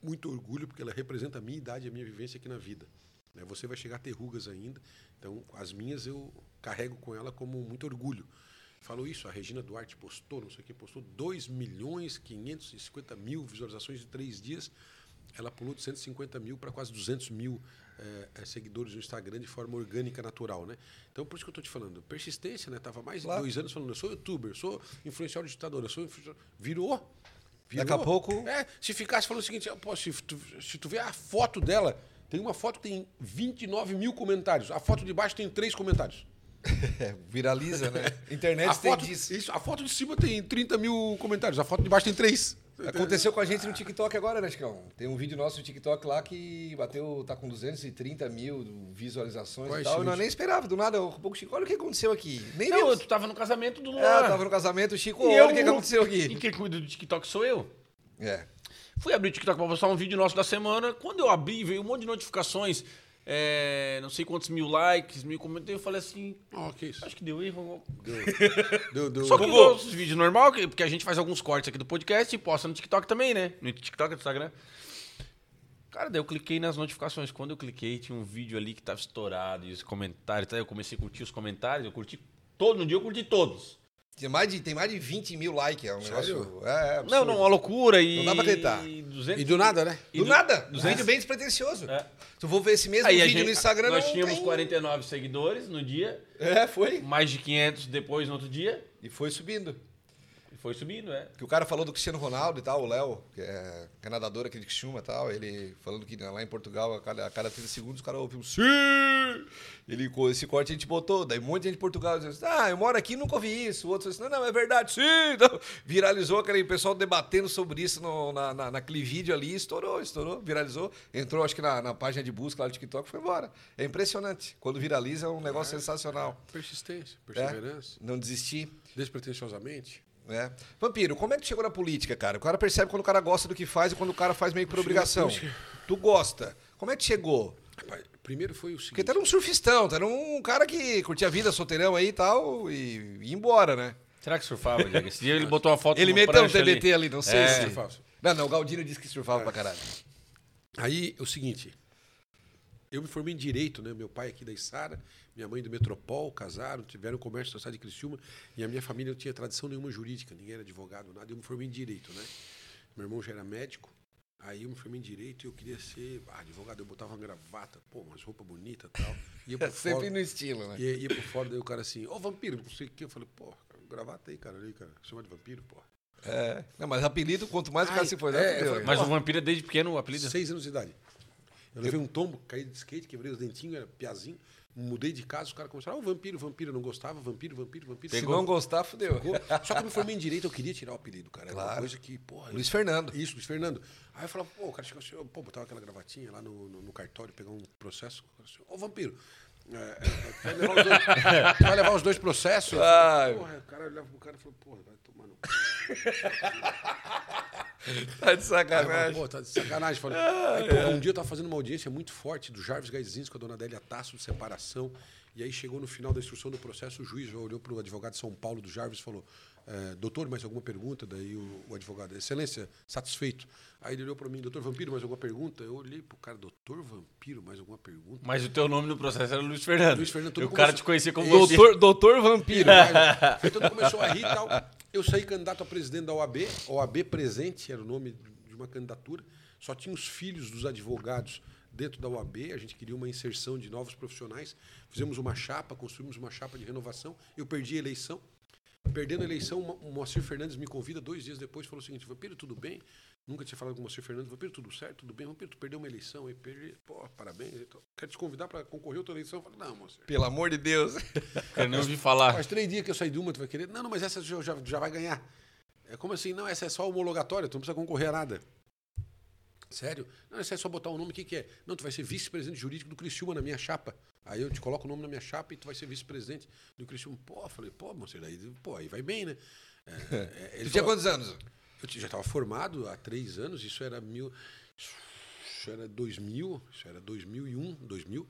muito orgulho porque ela representa a minha idade e a minha vivência aqui na vida. né? Você vai chegar a ter rugas ainda, então as minhas eu carrego com ela como muito orgulho. Falou isso, a Regina Duarte postou, não sei o que, postou 2 milhões 550 mil visualizações em três dias. Ela pulou de 150 mil para quase 200 mil eh, seguidores no Instagram de forma orgânica, natural, né? Então, por isso que eu estou te falando, persistência, né? Tava mais de Claro. dois anos falando, eu sou youtuber, sou influenciador digitador, eu sou influenciador. Virou. Daqui a pouco- É, se ficasse falando o seguinte, pô, se, tu, se tu vê a foto dela, tem uma foto que tem 29 mil comentários. A foto de baixo tem três comentários. É, viraliza, né? Internet A tem foto, disso. isso, a foto de cima tem 30 mil comentários, a foto de baixo tem três. Aconteceu com a gente no TikTok agora, né, Chicão? Tem um vídeo nosso no TikTok lá que bateu, tá com 230 mil visualizações Qual é e tal. esse E nós nem esperava, do nada. O pouco Chico, olha o que aconteceu aqui. Nem Não, vimos. tu tava no casamento do Luan. É, eu tava no casamento, Chico, E olha eu- o que, aconteceu E aqui. quem cuida do TikTok sou eu. É. Fui abrir o TikTok pra postar um vídeo nosso da semana. Quando eu abri, veio um monte de notificações. É, não sei quantos mil likes, mil comentários. Eu falei assim, Ó, que isso. acho que deu erro. Deu, deu, Só que Gugu. os vídeos normal, que- porque a gente faz alguns cortes aqui do podcast e posta no TikTok também, né? No TikTok e no Instagram. Cara, daí eu cliquei nas notificações. Quando eu cliquei, tinha um vídeo ali que tava estourado e os comentários. Tá? Eu comecei a curtir os comentários, eu curti todo, no dia eu curti todos. Tem mais de, tem mais de 20 mil likes. É um Sério? negócio. É, é absurdo. Não, não, uma loucura e. Não dá pra acreditar. 200... E do nada, né? Do nada. Um 200. vídeo bem despretensioso. É. Se eu vou ver esse mesmo Aí vídeo gente- no Instagram, nós não tínhamos tem... 49 seguidores no dia, É, foi. mais de 500 depois no outro dia, E foi subindo. Foi subindo, é. Que o cara falou do Cristiano Ronaldo e tal, o Léo, que é, que é nadador aquele que chuma e tal, ele falando que lá em Portugal, a cada, a cada 30 segundos, o cara ouviu um sim! Ele, com esse corte a gente botou, daí um monte de gente de Portugal dizendo assim, ah, eu moro aqui e nunca ouvi isso. O outro disse, não, não, é verdade, sim! Então, viralizou aquele pessoal debatendo sobre isso no, na, na, naquele vídeo ali, estourou, estourou, viralizou. Entrou, acho que na, na página de busca lá do TikTok e foi embora. É impressionante. Quando viraliza é um negócio sensacional. Persistência, É? perseverança, Não desistir. despretensiosamente. É. Vampiro, como é que tu chegou na política, cara? O cara percebe quando o cara gosta do que faz e quando o cara faz meio que por obrigação. Tu gosta. Como é que chegou? Rapaz, Primeiro foi o seguinte. Porque tu era um surfistão, tu era um cara que curtia a vida solteirão aí e tal, e ia embora, né? Será que surfava, Diego? Esse dia ele botou uma foto Ele no meteu um TBT ali, não sei É. se. Não, não, o Galdino disse que surfava pra caralho. Aí, o seguinte, eu me formei em Direito, né? Meu pai aqui da Içara, minha mãe do Metropol, casaram, tiveram comércio na cidade de Criciúma, e a minha família não tinha tradição nenhuma jurídica, ninguém era advogado, nada, eu me formei em Direito, né? Meu irmão já era médico, aí eu me formei em Direito e eu queria ser ah, advogado, eu botava uma gravata, pô, umas roupas bonitas e tal, ia por Sempre fora, no estilo, né? ia, ia por fora, daí o cara assim, ô vampiro, não sei o que, eu falei, pô, gravata aí, cara, ali, cara, chama de vampiro, pô. É. Não, mas apelido, quanto mais o cara Ai, se for, é, né? falei, Mas o vampiro é desde pequeno o apelido. Seis anos de idade. Eu levei um tombo, caí de skate, quebrei os dentinhos, era piazinho. Mudei de casa, os caras começaram, ah, vampiro, vampiro, eu não gostava, vampiro, vampiro, vampiro. Se não gostar, fudeu. Pegou. Só que eu me formei em direito, eu queria tirar o apelido, cara. Era uma Claro. coisa que, porra. Luiz eu- Fernando. Isso, Luiz Fernando. Aí eu falava, pô, o cara chegou assim, pô, botava aquela gravatinha lá no, no, no cartório, pegar um processo. o assim, Ô, vampiro, é, é, vai, levar os dois, vai levar os dois processos? Falei, porra, o cara olhava pro cara e falou, porra, vai tomar no. Tá de Aí sacanagem. Pô, tá de sacanagem. Falei, aí, pô, um dia eu tava fazendo uma audiência muito forte do Jarvis Gaizinski com a dona Adélia Tasso de separação. E aí chegou no final da instrução do processo, o juiz olhou para o advogado de São Paulo do Jarvis e falou: é, Doutor, mais alguma pergunta? Daí o, o advogado, Excelência, satisfeito. Aí ele olhou para mim: Doutor Vampiro, mais alguma pergunta? Eu olhei pro cara: Doutor Vampiro, mais alguma pergunta? Mas o teu nome no processo era Luiz Fernando. Luiz Fernando, e o cara mundo- te conhecia como. Doutor, doutor Vampiro. Aí todo mundo começou a rir e tal. Eu saí candidato a presidente da OAB, OAB Presente era o nome de uma candidatura. Só tinha os filhos dos advogados dentro da OAB, a gente queria uma inserção de novos profissionais. Fizemos uma chapa, construímos uma chapa de renovação. Eu perdi a eleição. Perdendo a eleição, o Moacir Fernandes me convida dois dias depois e falou o seguinte: Vampiro, tudo bem? Nunca tinha falado com o Moacir Fernandes. Vampiro, tudo certo? Tudo bem? Vampiro, tu perdeu uma eleição aí, perdi. Pô, parabéns. Então, quero te convidar para concorrer a outra eleição. Eu falei, não, Moacir. Pelo amor de Deus. Eu nem ouvi falar. Faz três dias que eu saí de uma, tu vai querer? Não, não, mas essa já, já, já vai ganhar. É como assim? Não, essa é só homologatória, tu não precisa concorrer a nada. Sério? Não, essa é só botar o nome, o que, que é? Não, tu vai ser vice-presidente jurídico do Criciúma na minha chapa. Aí eu te coloco o nome na minha chapa e tu vai ser vice-presidente do Criciúma. Pô, falei, pô, moço, aí, pô, aí vai bem, né? É, é, Tu ele tinha falou- quantos anos? eu já estava formado há três anos, isso era mil. Isso era 2000, isso era 2001, 2000.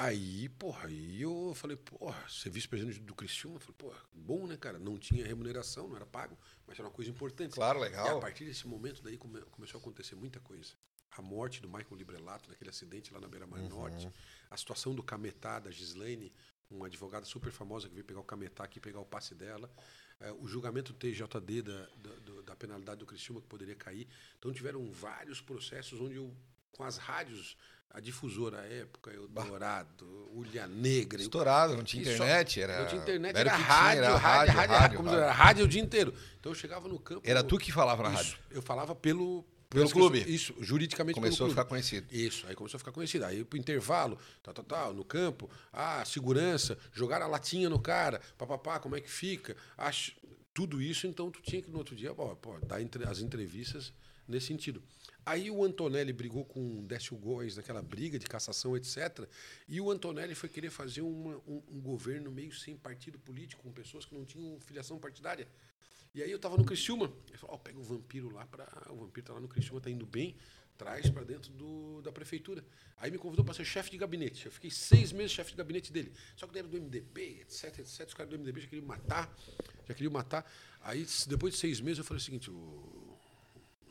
Aí, porra, aí eu falei, porra, ser vice-presidente do Criciúma, eu falei, porra, bom, né, cara? Não tinha remuneração, não era pago, mas era uma coisa importante. Claro, E a legal. partir desse momento daí come- começou a acontecer muita coisa. A morte do Michael Librelato, naquele acidente lá na Beira-Mar Uhum. Norte, a situação do Cametá, da Gislaine, uma advogada super famosa que veio pegar o Cametá aqui, pegar o passe dela, eh, o julgamento do TJD da, da, da penalidade do Criciúma que poderia cair. Então tiveram vários processos onde eu, com as rádios, a difusora à época, Eldorado, Ulha Negra, Estourado, não tinha e só- internet, era. não tinha internet, era era, o que tinha, rádio, era rádio, rádio, rádio, rádio, como rádio. era rádio o dia inteiro. Então eu chegava no campo. Era tu que falava na rádio. Eu falava pelo. Pelo clube. Isso, juridicamente Começou a ficar conhecido. Isso, aí começou a ficar conhecido. Aí pro intervalo, tal, tal, tal, no campo, ah, segurança, jogar a latinha no cara, papapá, como é que fica? Acho, tudo isso, então tu tinha que no outro dia, pô, pô, dar entre- as entrevistas nesse sentido. Aí o Antonelli brigou com o Décio Góes naquela briga de cassação, etc. E o Antonelli foi querer fazer uma- um, um governo meio sem partido político, com pessoas que não tinham filiação partidária. E aí eu tava no Criciúma. Ele falou, ó, pega o vampiro lá para O vampiro tá lá no Criciúma, tá indo bem, traz para dentro do, da prefeitura. Aí me convidou para ser chefe de gabinete. Eu fiquei seis meses chefe de gabinete dele. Só que ele era do MDB, etc, etc. Os caras do MDB já queriam matar, já queriam matar. Aí, depois de seis meses, eu falei o seguinte, o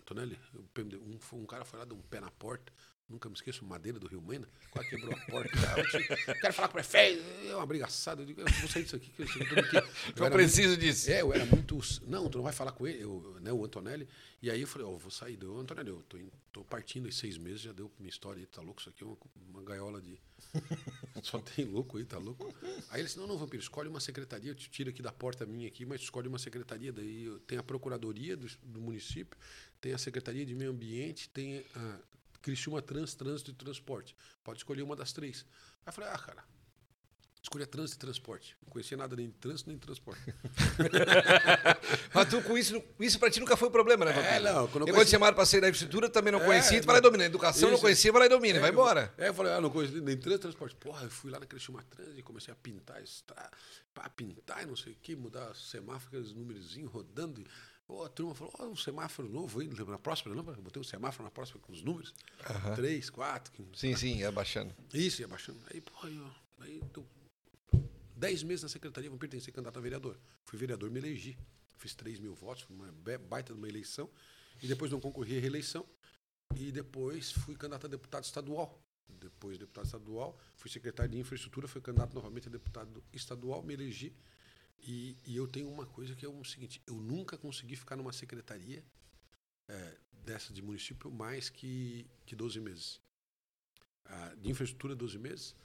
Antonelli, PMD, um, um cara foi lá, deu um pé na porta. Nunca me esqueço, madeira do Rio Mena, quase quebrou a porta. Eu quero falar com o prefeito, é uma brigaçada. Eu digo, eu vou sair disso aqui. Que eu, aqui. Eu Eu preciso disso. é, eu era muito. Não, tu não vai falar com ele, eu, né, o Antonelli. E aí eu falei, ó, eu vou sair. Deu, Antonelli, eu tô, tô partindo em seis meses, já deu minha história aí, tá louco? Isso aqui é uma, uma gaiola de. Só tem louco aí, tá louco? Aí ele disse, não, não, Vampiro, escolhe uma secretaria, eu te tiro aqui da porta minha aqui, mas escolhe uma secretaria. Daí tem a Procuradoria do, do município, tem a Secretaria de Meio Ambiente, tem a Criciúma Trans, Trânsito e Transporte. Pode escolher uma das três. Aí eu falei, ah, cara, escolha trânsito e transporte. Não conhecia nada nem de trânsito nem de transporte. Mas tu, com isso, isso pra ti nunca foi problema, né, Vampiro? É, não, quando eu conheci- chamaram pra ser da infraestrutura, também não É, conhecia, tu vai lá e não. domina. Educação não Isso. conhecia, vai lá e domina, vai eu- embora. É, eu falei, ah, não conheço nem trânsito, transporte. Porra, eu fui lá na Criciúma Trans e comecei a pintar, estra... pintar e não sei o que, mudar semáforo, aqueles númerozinhos rodando. E, pô, a turma falou, ó, um semáforo novo aí, na próxima, lembra? Eu botei um semáforo na próxima com os números. Três, quatro. que- Sim, sim, ia baixando. Isso, ia baixando. Aí, porra, eu, aí deu dez meses na secretaria, vou pertencer candidato a vereador. Fui vereador, me elegi. Fiz 3 mil votos, foi uma baita de uma eleição. E depois não concorri à reeleição. E depois fui candidato a deputado estadual. Depois de deputado estadual, fui secretário de infraestrutura, fui candidato novamente a deputado estadual, me elegi. E, e eu tenho uma coisa que é o seguinte: eu nunca consegui ficar numa secretaria eh, dessa de município mais que, que 12 meses. A de infraestrutura, 12 meses.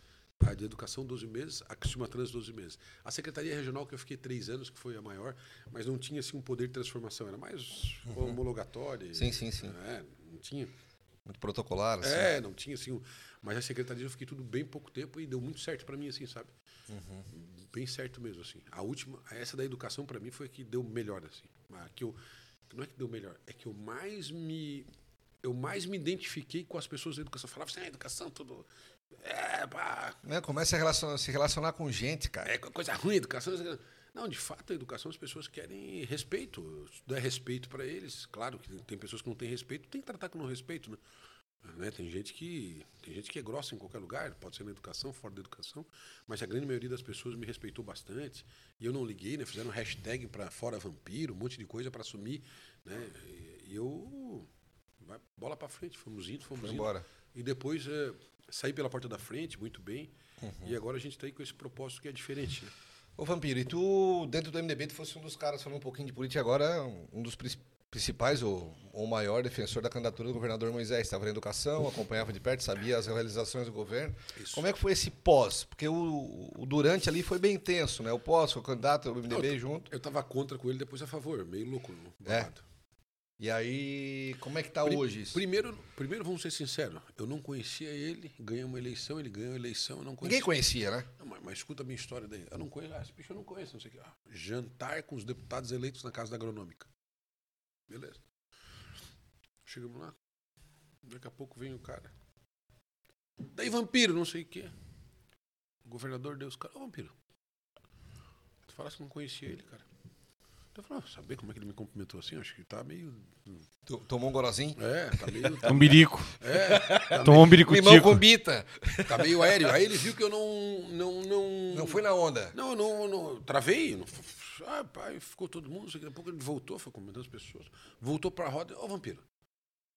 A de educação, 12 meses. A Criciúma Trans, 12 meses. A secretaria regional, que eu fiquei três anos, que foi a maior, mas não tinha assim, um poder de transformação. Era mais homologatória. Uhum. Sim, sim, sim. É, não tinha. Muito protocolar, assim. É, não tinha assim. um- Mas a secretaria eu fiquei tudo bem pouco tempo e deu muito certo para mim, assim, sabe? Uhum. Bem certo mesmo, assim. A última, essa da educação para mim foi a que deu melhor, assim. A que eu, não é que deu melhor, é que eu mais me, eu mais me identifiquei com as pessoas da educação. Falava assim, ah, educação, tudo. É, pá, Né, Começa a relacionar- se relacionar com gente, cara. é coisa ruim, educação. não de fato, a educação as pessoas querem respeito. Se der respeito para eles, claro que tem pessoas que não têm respeito, tem que tratar com não respeito, né? Né, Tem gente que tem gente que é grossa em qualquer lugar, pode ser na educação, fora da educação, mas a grande maioria das pessoas me respeitou bastante e eu não liguei, né? Fizeram hashtag para fora vampiro, um monte de coisa para assumir, né? E- eu vai, bola para frente, fomos indo, fomos Foi indo. embora. E depois é, saí pela porta da frente, muito bem. Uhum. E agora a gente está aí com esse propósito que é diferente. Né? Ô, Vampiro, e tu, dentro do MDB, tu fosse um dos caras falando um pouquinho de política agora, um dos prin- principais, ou o maior defensor da candidatura do governador Moisés. Estava na educação, acompanhava de perto, sabia as realizações do governo. Isso. Como é que foi esse pós? Porque o, o durante ali foi bem intenso, né? O pós, o candidato, o MDB junto. Eu tava contra com ele, depois a favor. Meio louco. no É. E aí, como é que tá Pri- hoje isso? Primeiro, primeiro, vamos ser sinceros. Eu não conhecia ele, ganhou uma eleição, ele ganhou a eleição, eu não conhecia. Ninguém conhecia, né? Não, mas, mas escuta a minha história daí. Eu não conheço. Ah, esse bicho eu não conheço, não sei o que. Ah, jantar com os deputados eleitos na Casa da Agronômica. Beleza. Chegamos lá. Daqui a pouco vem o cara. Daí, vampiro, não sei o quê. O governador deu os caras. Ô, vampiro. Tu falasse que não conhecia ele, cara. Eu falei, ah, saber como é que ele me cumprimentou assim? Acho que tá meio. Tomou um gorozinho? É, tá meio. Um birico. É, tá Tomou um birico Limão tico. com bita. meio, tá meio aéreo. Aí ele viu que eu não. Não, não, Não foi na onda. Não, não, não travei. Não, ah, pai, ficou todo mundo. Daqui a pouco ele voltou, foi comentando as pessoas. Voltou pra roda. Ô, vampiro,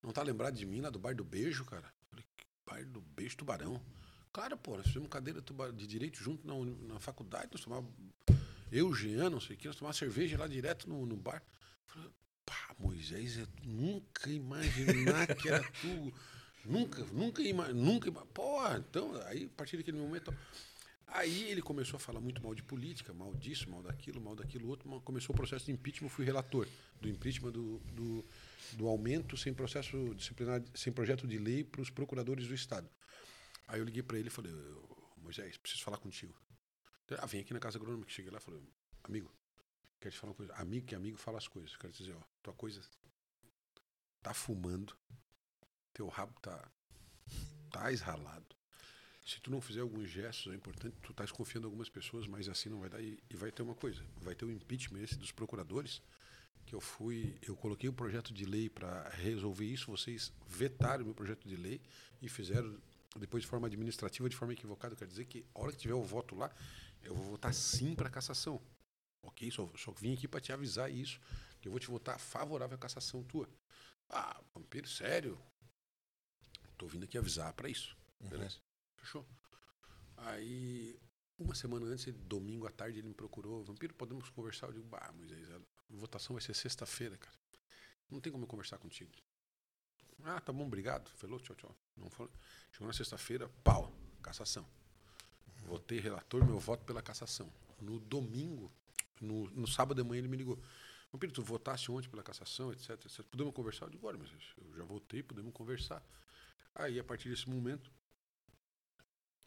não tá lembrado de mim lá do bar do beijo, cara? Falei, "Que bar do beijo, tubarão. Claro, pô, nós fizemos cadeira tuba- de direito junto na, na faculdade, nós tomávamos. Eu, Jean, não sei o que, nós tomávamos cerveja lá direto no, no bar. Falei, pá, Moisés, eu nunca imaginar que era tu. Nunca, nunca ima- nunca Pô, então, aí a partir daquele momento. Aí ele começou a falar muito mal de política, mal disso, mal daquilo, mal daquilo outro. Começou o processo de impeachment, fui relator do impeachment do, do, do aumento sem processo disciplinar, sem projeto de lei para os procuradores do Estado. Aí eu liguei para ele e falei, "Ô, Moisés, preciso falar contigo. Ah, vem aqui na casa agronômica. Cheguei lá e falei, amigo, quero te falar uma coisa. Amigo que amigo fala as coisas. Quero te dizer, ó, tua coisa tá fumando, teu rabo tá, tá esralado. Se tu não fizer alguns gestos, é importante, tu estás confiando em algumas pessoas, mas assim não vai dar. E, e vai ter uma coisa, vai ter o impeachment esse dos procuradores, que eu fui, eu coloquei um projeto de lei para resolver isso, vocês vetaram o meu projeto de lei e fizeram depois de forma administrativa, de forma equivocada. Quer dizer que a hora que tiver o voto lá, eu vou votar sim para cassação. Ok? Só, só vim aqui para te avisar isso, que eu vou te votar favorável à cassação tua. Ah, vampiro, sério? Tô vindo aqui avisar para isso. Beleza? Fechou? Aí, uma semana antes, domingo à tarde, ele me procurou. Vampiro, podemos conversar? Eu digo, bah, Moisés, a votação vai ser sexta-feira, cara. Não tem como eu conversar contigo. Ah, tá bom, obrigado. Falou, tchau, tchau. Não falou. Chegou na sexta-feira, pau, cassação. Votei relator, meu voto pela cassação. No domingo, no, no sábado de manhã, ele me ligou. Vampiro, tu votaste ontem pela cassação, etc, etc. Podemos conversar? Eu digo, olha, mas eu já votei, podemos conversar. Aí, a partir desse momento,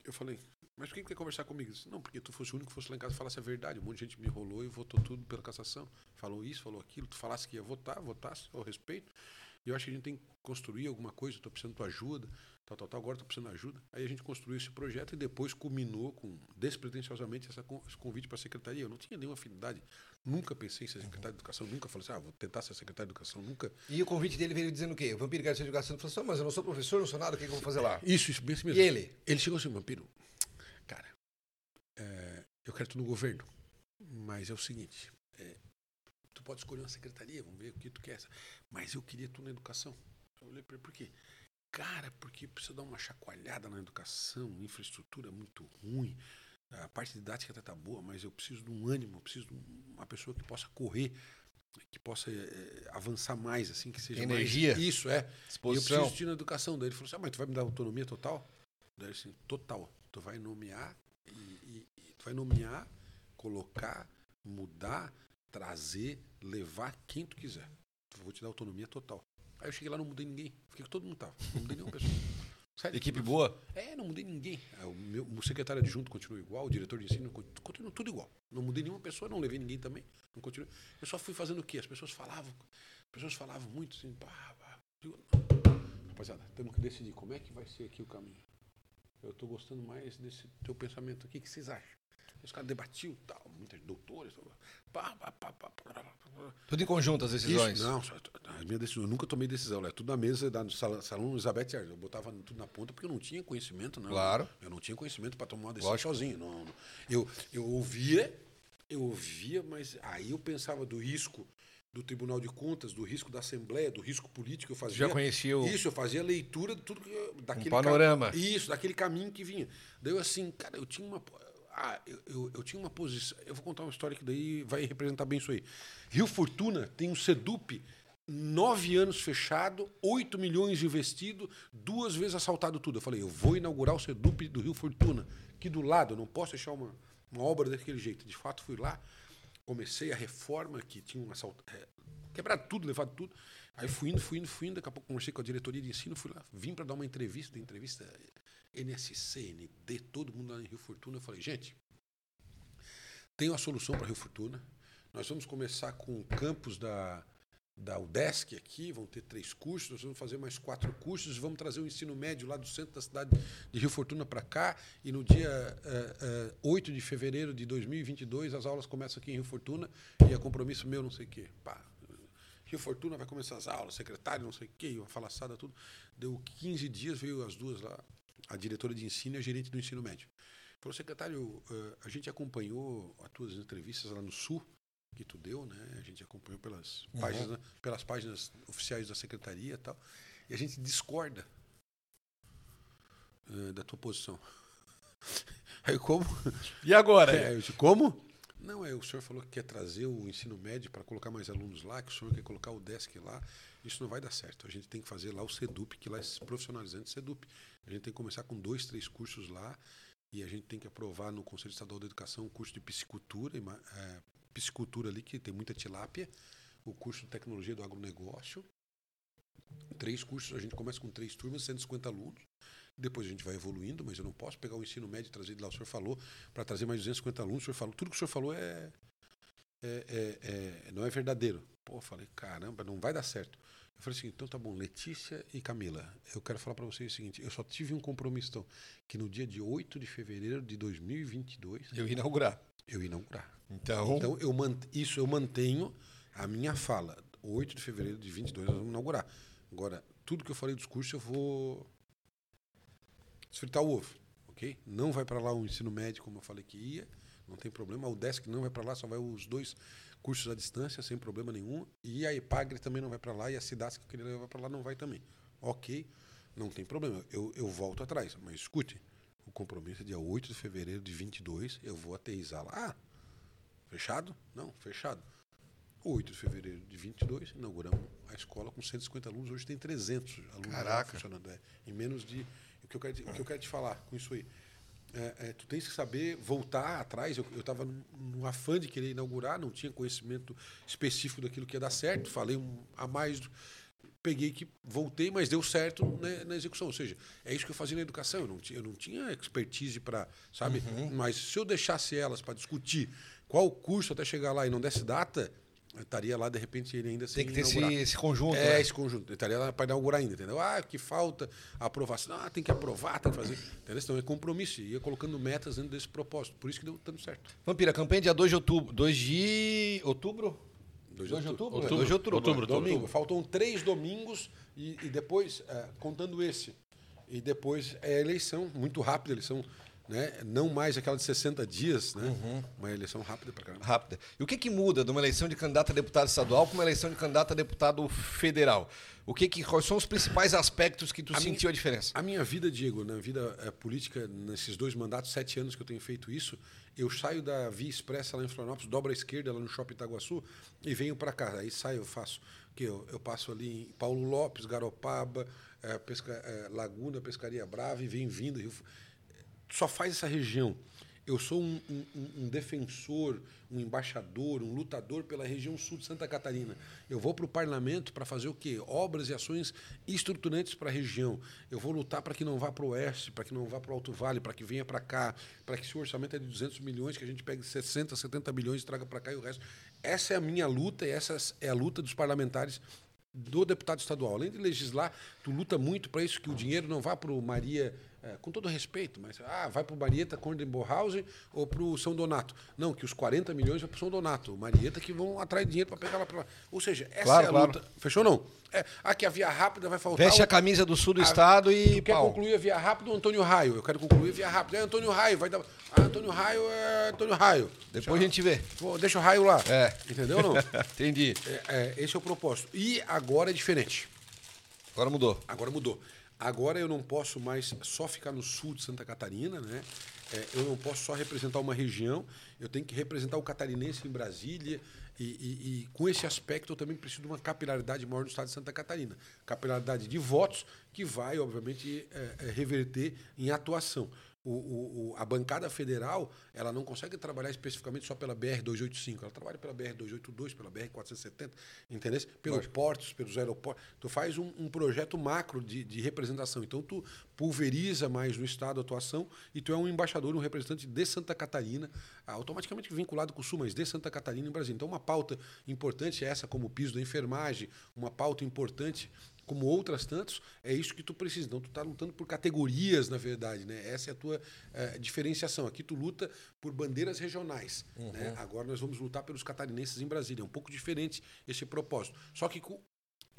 eu falei, mas por que que quer conversar comigo? Disse, não, porque tu fosse o único que fosse lá em casa e falasse a verdade. Um monte de gente me enrolou e votou tudo pela cassação. Falou isso, falou aquilo. Tu falasse que ia votar, votasse, eu respeito. E eu acho que a gente tem que construir alguma coisa. Estou precisando de tua ajuda, tal, tal, tal. Agora estou precisando de ajuda. Aí a gente construiu esse projeto e depois culminou com, despretensiosamente, essa, esse convite para a secretaria. Eu não tinha nenhuma afinidade. Nunca pensei em ser secretário de educação. Nunca falei assim, ah, vou tentar ser secretário de educação. Nunca. E o convite dele veio dizendo o quê? O vampiro quer ser de educação. Ele falou assim, "Ah, mas eu não sou professor, não sou nada, o que, que eu vou fazer lá? Isso, isso, bem assim E mesmo. ele? Ele chegou assim, vampiro, cara, é, eu quero tu no governo, mas é o seguinte, é, tu pode escolher uma secretaria, vamos ver o que tu quer, mas eu queria tu na educação. Eu olhei ele, por quê? Cara, porque precisa dar uma chacoalhada na educação, infraestrutura é muito ruim, a parte didática até tá boa, mas eu preciso de um ânimo, eu preciso de uma pessoa que possa correr, que possa é, avançar mais, assim, que seja Energia. mais... Isso, é. E eu Disposição. preciso de na educação. Daí ele falou assim: ah, mas tu vai me dar autonomia total? Daí assim, total. Tu vai nomear e, e- e tu vai nomear, colocar, mudar, trazer, levar quem tu quiser. Eu vou te dar autonomia total. Aí eu cheguei lá, não mudei ninguém. Fiquei que todo mundo tava. Não mudei nenhuma pessoa. Sério, Equipe boa? É, não mudei ninguém. É, O, meu, o secretário adjunto continua igual, o diretor de ensino con- continua tudo igual. Não mudei nenhuma pessoa, não levei ninguém também. Não continuei. Eu só fui fazendo o quê? As pessoas falavam, as pessoas falavam muito assim, pá, pá. Digo, Rapaziada, temos que decidir como é que vai ser aqui o caminho. Eu estou gostando mais desse teu pensamento aqui. O que vocês acham? Os caras debatiam tal, muitas doutoras. Pá, pá, pá, pá, pá, pá, pá. Tudo em conjunto as decisões. Não, só- a minha decisão, eu nunca tomei decisão, é tudo na mesa da no salão, salão Elizabeth. Eu botava tudo na ponta porque eu não tinha conhecimento, não. Claro. Eu não tinha conhecimento para tomar uma decisão sozinho. Não. Eu, eu ouvia, eu ouvia, mas aí eu pensava do risco do Tribunal de Contas, do risco da Assembleia, do risco político. Eu fazia Já conhecia o- Isso, eu fazia leitura de tudo que daquele panorama. ca- Isso, daquele caminho que vinha. Daí eu assim, cara, eu tinha uma ah, eu, eu, eu tinha uma posição. Eu vou contar uma história que daí vai representar bem isso aí. Rio Fortuna tem um SEDUP nove anos fechado, 8 milhões investido, duas vezes assaltado tudo. Eu falei, eu vou inaugurar o Sedup do Rio Fortuna, aqui do lado, eu não posso deixar uma, uma obra daquele jeito. De fato, fui lá, comecei a reforma, que tinha um assalto, é, quebrado tudo, levado tudo. Aí fui indo, fui indo, fui indo, daqui a pouco conversei com a diretoria de ensino, fui lá, vim para dar uma entrevista, entrevista NSC, ND, todo mundo lá em Rio Fortuna. Eu falei, gente, tem uma solução para Rio Fortuna. Nós vamos começar com o campus da, da UDESC aqui, vão ter três cursos, nós vamos fazer mais quatro cursos, vamos trazer o ensino médio lá do centro da cidade de Rio Fortuna para cá, e no dia uh, uh, 8 de fevereiro de 2022 as aulas começam aqui em Rio Fortuna, e é compromisso meu, não sei o quê. Pá, Rio Fortuna vai começar as aulas, secretário, não sei o quê, uma falaçada, tudo. Deu 15 dias, veio as duas lá, a diretora de ensino e a gerente do ensino médio. Falou, secretário, uh, a gente acompanhou as tuas entrevistas lá no Sul, que tu deu, né? A gente acompanhou pelas, uhum. páginas, pelas páginas oficiais da secretaria e tal. E a gente discorda uh, da tua posição. Aí como? E agora? É, eu disse, como? Não, é, o senhor falou que quer trazer o ensino médio para colocar mais alunos lá, que o senhor quer colocar o desk lá. Isso não vai dar certo. A gente tem que fazer lá o SEDUP, que lá é profissionalizante SEDUP. A gente tem que começar com dois, três cursos lá e a gente tem que aprovar no Conselho Estadual da Educação um curso de piscicultura, é, piscicultura ali, que tem muita tilápia, o curso de tecnologia do agronegócio. Três cursos, a gente começa com três turmas, 150 alunos. Depois a gente vai evoluindo, mas eu não posso pegar o ensino médio e trazer de lá. O senhor falou para trazer mais 250 alunos. O senhor falou, tudo que o senhor falou é, é, é, é não é verdadeiro. Pô, falei, caramba, não vai dar certo. Eu falei assim, então tá bom, Letícia e Camila, eu quero falar para vocês o seguinte, eu só tive um compromisso, então, que no dia de 8 de fevereiro de 2022... Eu ia inaugurar. Eu ia inaugurar. Então... Então, eu mant... isso eu mantenho a minha fala. 8 de fevereiro de 22 nós vamos inaugurar. Agora, tudo que eu falei dos cursos eu vou desfritar o ovo, ok? Não vai para lá o ensino médio, como eu falei que ia, não tem problema. O DESC não vai para lá, só vai os dois cursos à distância, sem problema nenhum. E a EPAGRE também não vai para lá, e a CIDAS que eu queria levar para lá não vai também. Ok, não tem problema. Eu, eu volto atrás. Mas escute, o compromisso é dia 8 de fevereiro de 22, eu vou aterrizar lá. Ah, fechado? Não, fechado. 8 de fevereiro de 22, inauguramos a escola com 150 alunos. Hoje tem 300 alunos Caraca. funcionando. É, em menos de. O que, eu quero, o que eu quero te falar com isso aí? É, é, tu tens que saber voltar atrás. Eu estava no afã de querer inaugurar, não tinha conhecimento específico daquilo que ia dar certo. Falei um, a mais, peguei que voltei, mas deu certo né, na execução. Ou seja, é isso que eu fazia na educação. Eu não tinha, eu não tinha expertise para, sabe? Uhum. Mas se eu deixasse elas para discutir qual curso até chegar lá e não desse data, estaria lá, de repente, ele ainda Tem que ter esse, esse, conjunto. É, né? esse conjunto. Ele estaria lá para inaugurar ainda, entendeu? Ah, que falta aprovação. Ah, tem que aprovar, tem que fazer. Entendeu? Então é compromisso. Ia colocando metas dentro desse propósito. Por isso que deu tanto certo. Vampira, campanha dia 2 de outubro. 2 de outubro? 2 de outubro. outubro. 2 de outubro. outubro, outubro domingo. Faltam três domingos e, e depois, é, contando esse. E depois é a eleição, muito rápida a eleição né? Não mais aquela de 60 dias, né? Uhum. Uma eleição rápida para caramba. Rápida. E o que, que muda de uma eleição de candidato a deputado estadual para uma eleição de candidato a deputado federal? O que, que quais são os principais aspectos que tu a sentiu minha, a diferença? A minha vida, Diego, na vida é, política, nesses dois mandatos, sete anos que eu tenho feito isso, eu saio da Via Expressa lá em Florianópolis, dobro à esquerda lá no Shopping Itaguaçu e venho para cá. Aí saio, eu faço que eu, eu passo ali em Paulo Lopes, Garopaba, é, Pesca, é, Laguna, Pescaria Brava e venho vindo. Rio, só faz essa região. Eu sou um, um, um, defensor, um embaixador, um lutador pela região sul de Santa Catarina. Eu vou para o parlamento para fazer o quê? Obras e ações estruturantes para a região. Eu vou lutar para que não vá para o oeste, para que não vá para o Alto Vale, para que venha para cá, para que se o orçamento é de 200 milhões, que a gente pegue 60, 70 milhões e traga para cá e o resto. Essa é a minha luta e essa é a luta dos parlamentares do deputado estadual. Além de legislar, tu luta muito para isso, que o dinheiro não vá para o Maria é, com todo respeito, mas ah, vai para o Marieta Cordenborhausen ou para o São Donato. Não, que os 40 milhões vai para o São Donato. Marieta que vão de dinheiro para pegar lá para lá. Ou seja, essa claro, é a claro. luta. Fechou não? É, aqui a via rápida vai faltar. Veste o... a camisa do sul do a... estado e. Quer concluir a via rápida, Antônio Raio. Eu quero concluir a via rápida. É Antônio Raio, vai dar. Ah, Antônio Raio é Antônio Raio. Depois a gente vê. Deixa o raio lá. É. Entendeu não? Entendi. É, é, esse é o propósito. E agora é diferente. Agora mudou. Agora mudou. Agora eu não posso mais só ficar no sul de Santa Catarina, né? É, eu não posso só representar uma região, eu tenho que representar o catarinense em Brasília, E, e- e com esse aspecto eu também preciso de uma capilaridade maior no estado de Santa Catarina. Capilaridade de votos que vai, obviamente, é, é, reverter em atuação. O, o- o- a bancada federal ela não consegue trabalhar especificamente só pela BR-285, ela trabalha pela BR-282, pela BR-470, entendeu? Pelos portos, pelos aeroportos. Tu faz um, um projeto macro de, de representação. Então, tu pulveriza mais no Estado a atuação e tu é um embaixador, um representante de Santa Catarina, automaticamente vinculado com o Sul, mas de Santa Catarina e Brasil. Então, uma pauta importante é essa, como o piso da enfermagem, uma pauta importante como outras tantas, é isso que tu precisa. Então, tu está lutando por categorias, na verdade. Né? Essa é a tua eh, diferenciação. Aqui tu luta por bandeiras regionais. Né? Agora nós vamos lutar pelos catarinenses em Brasília. É um pouco diferente esse propósito. Só que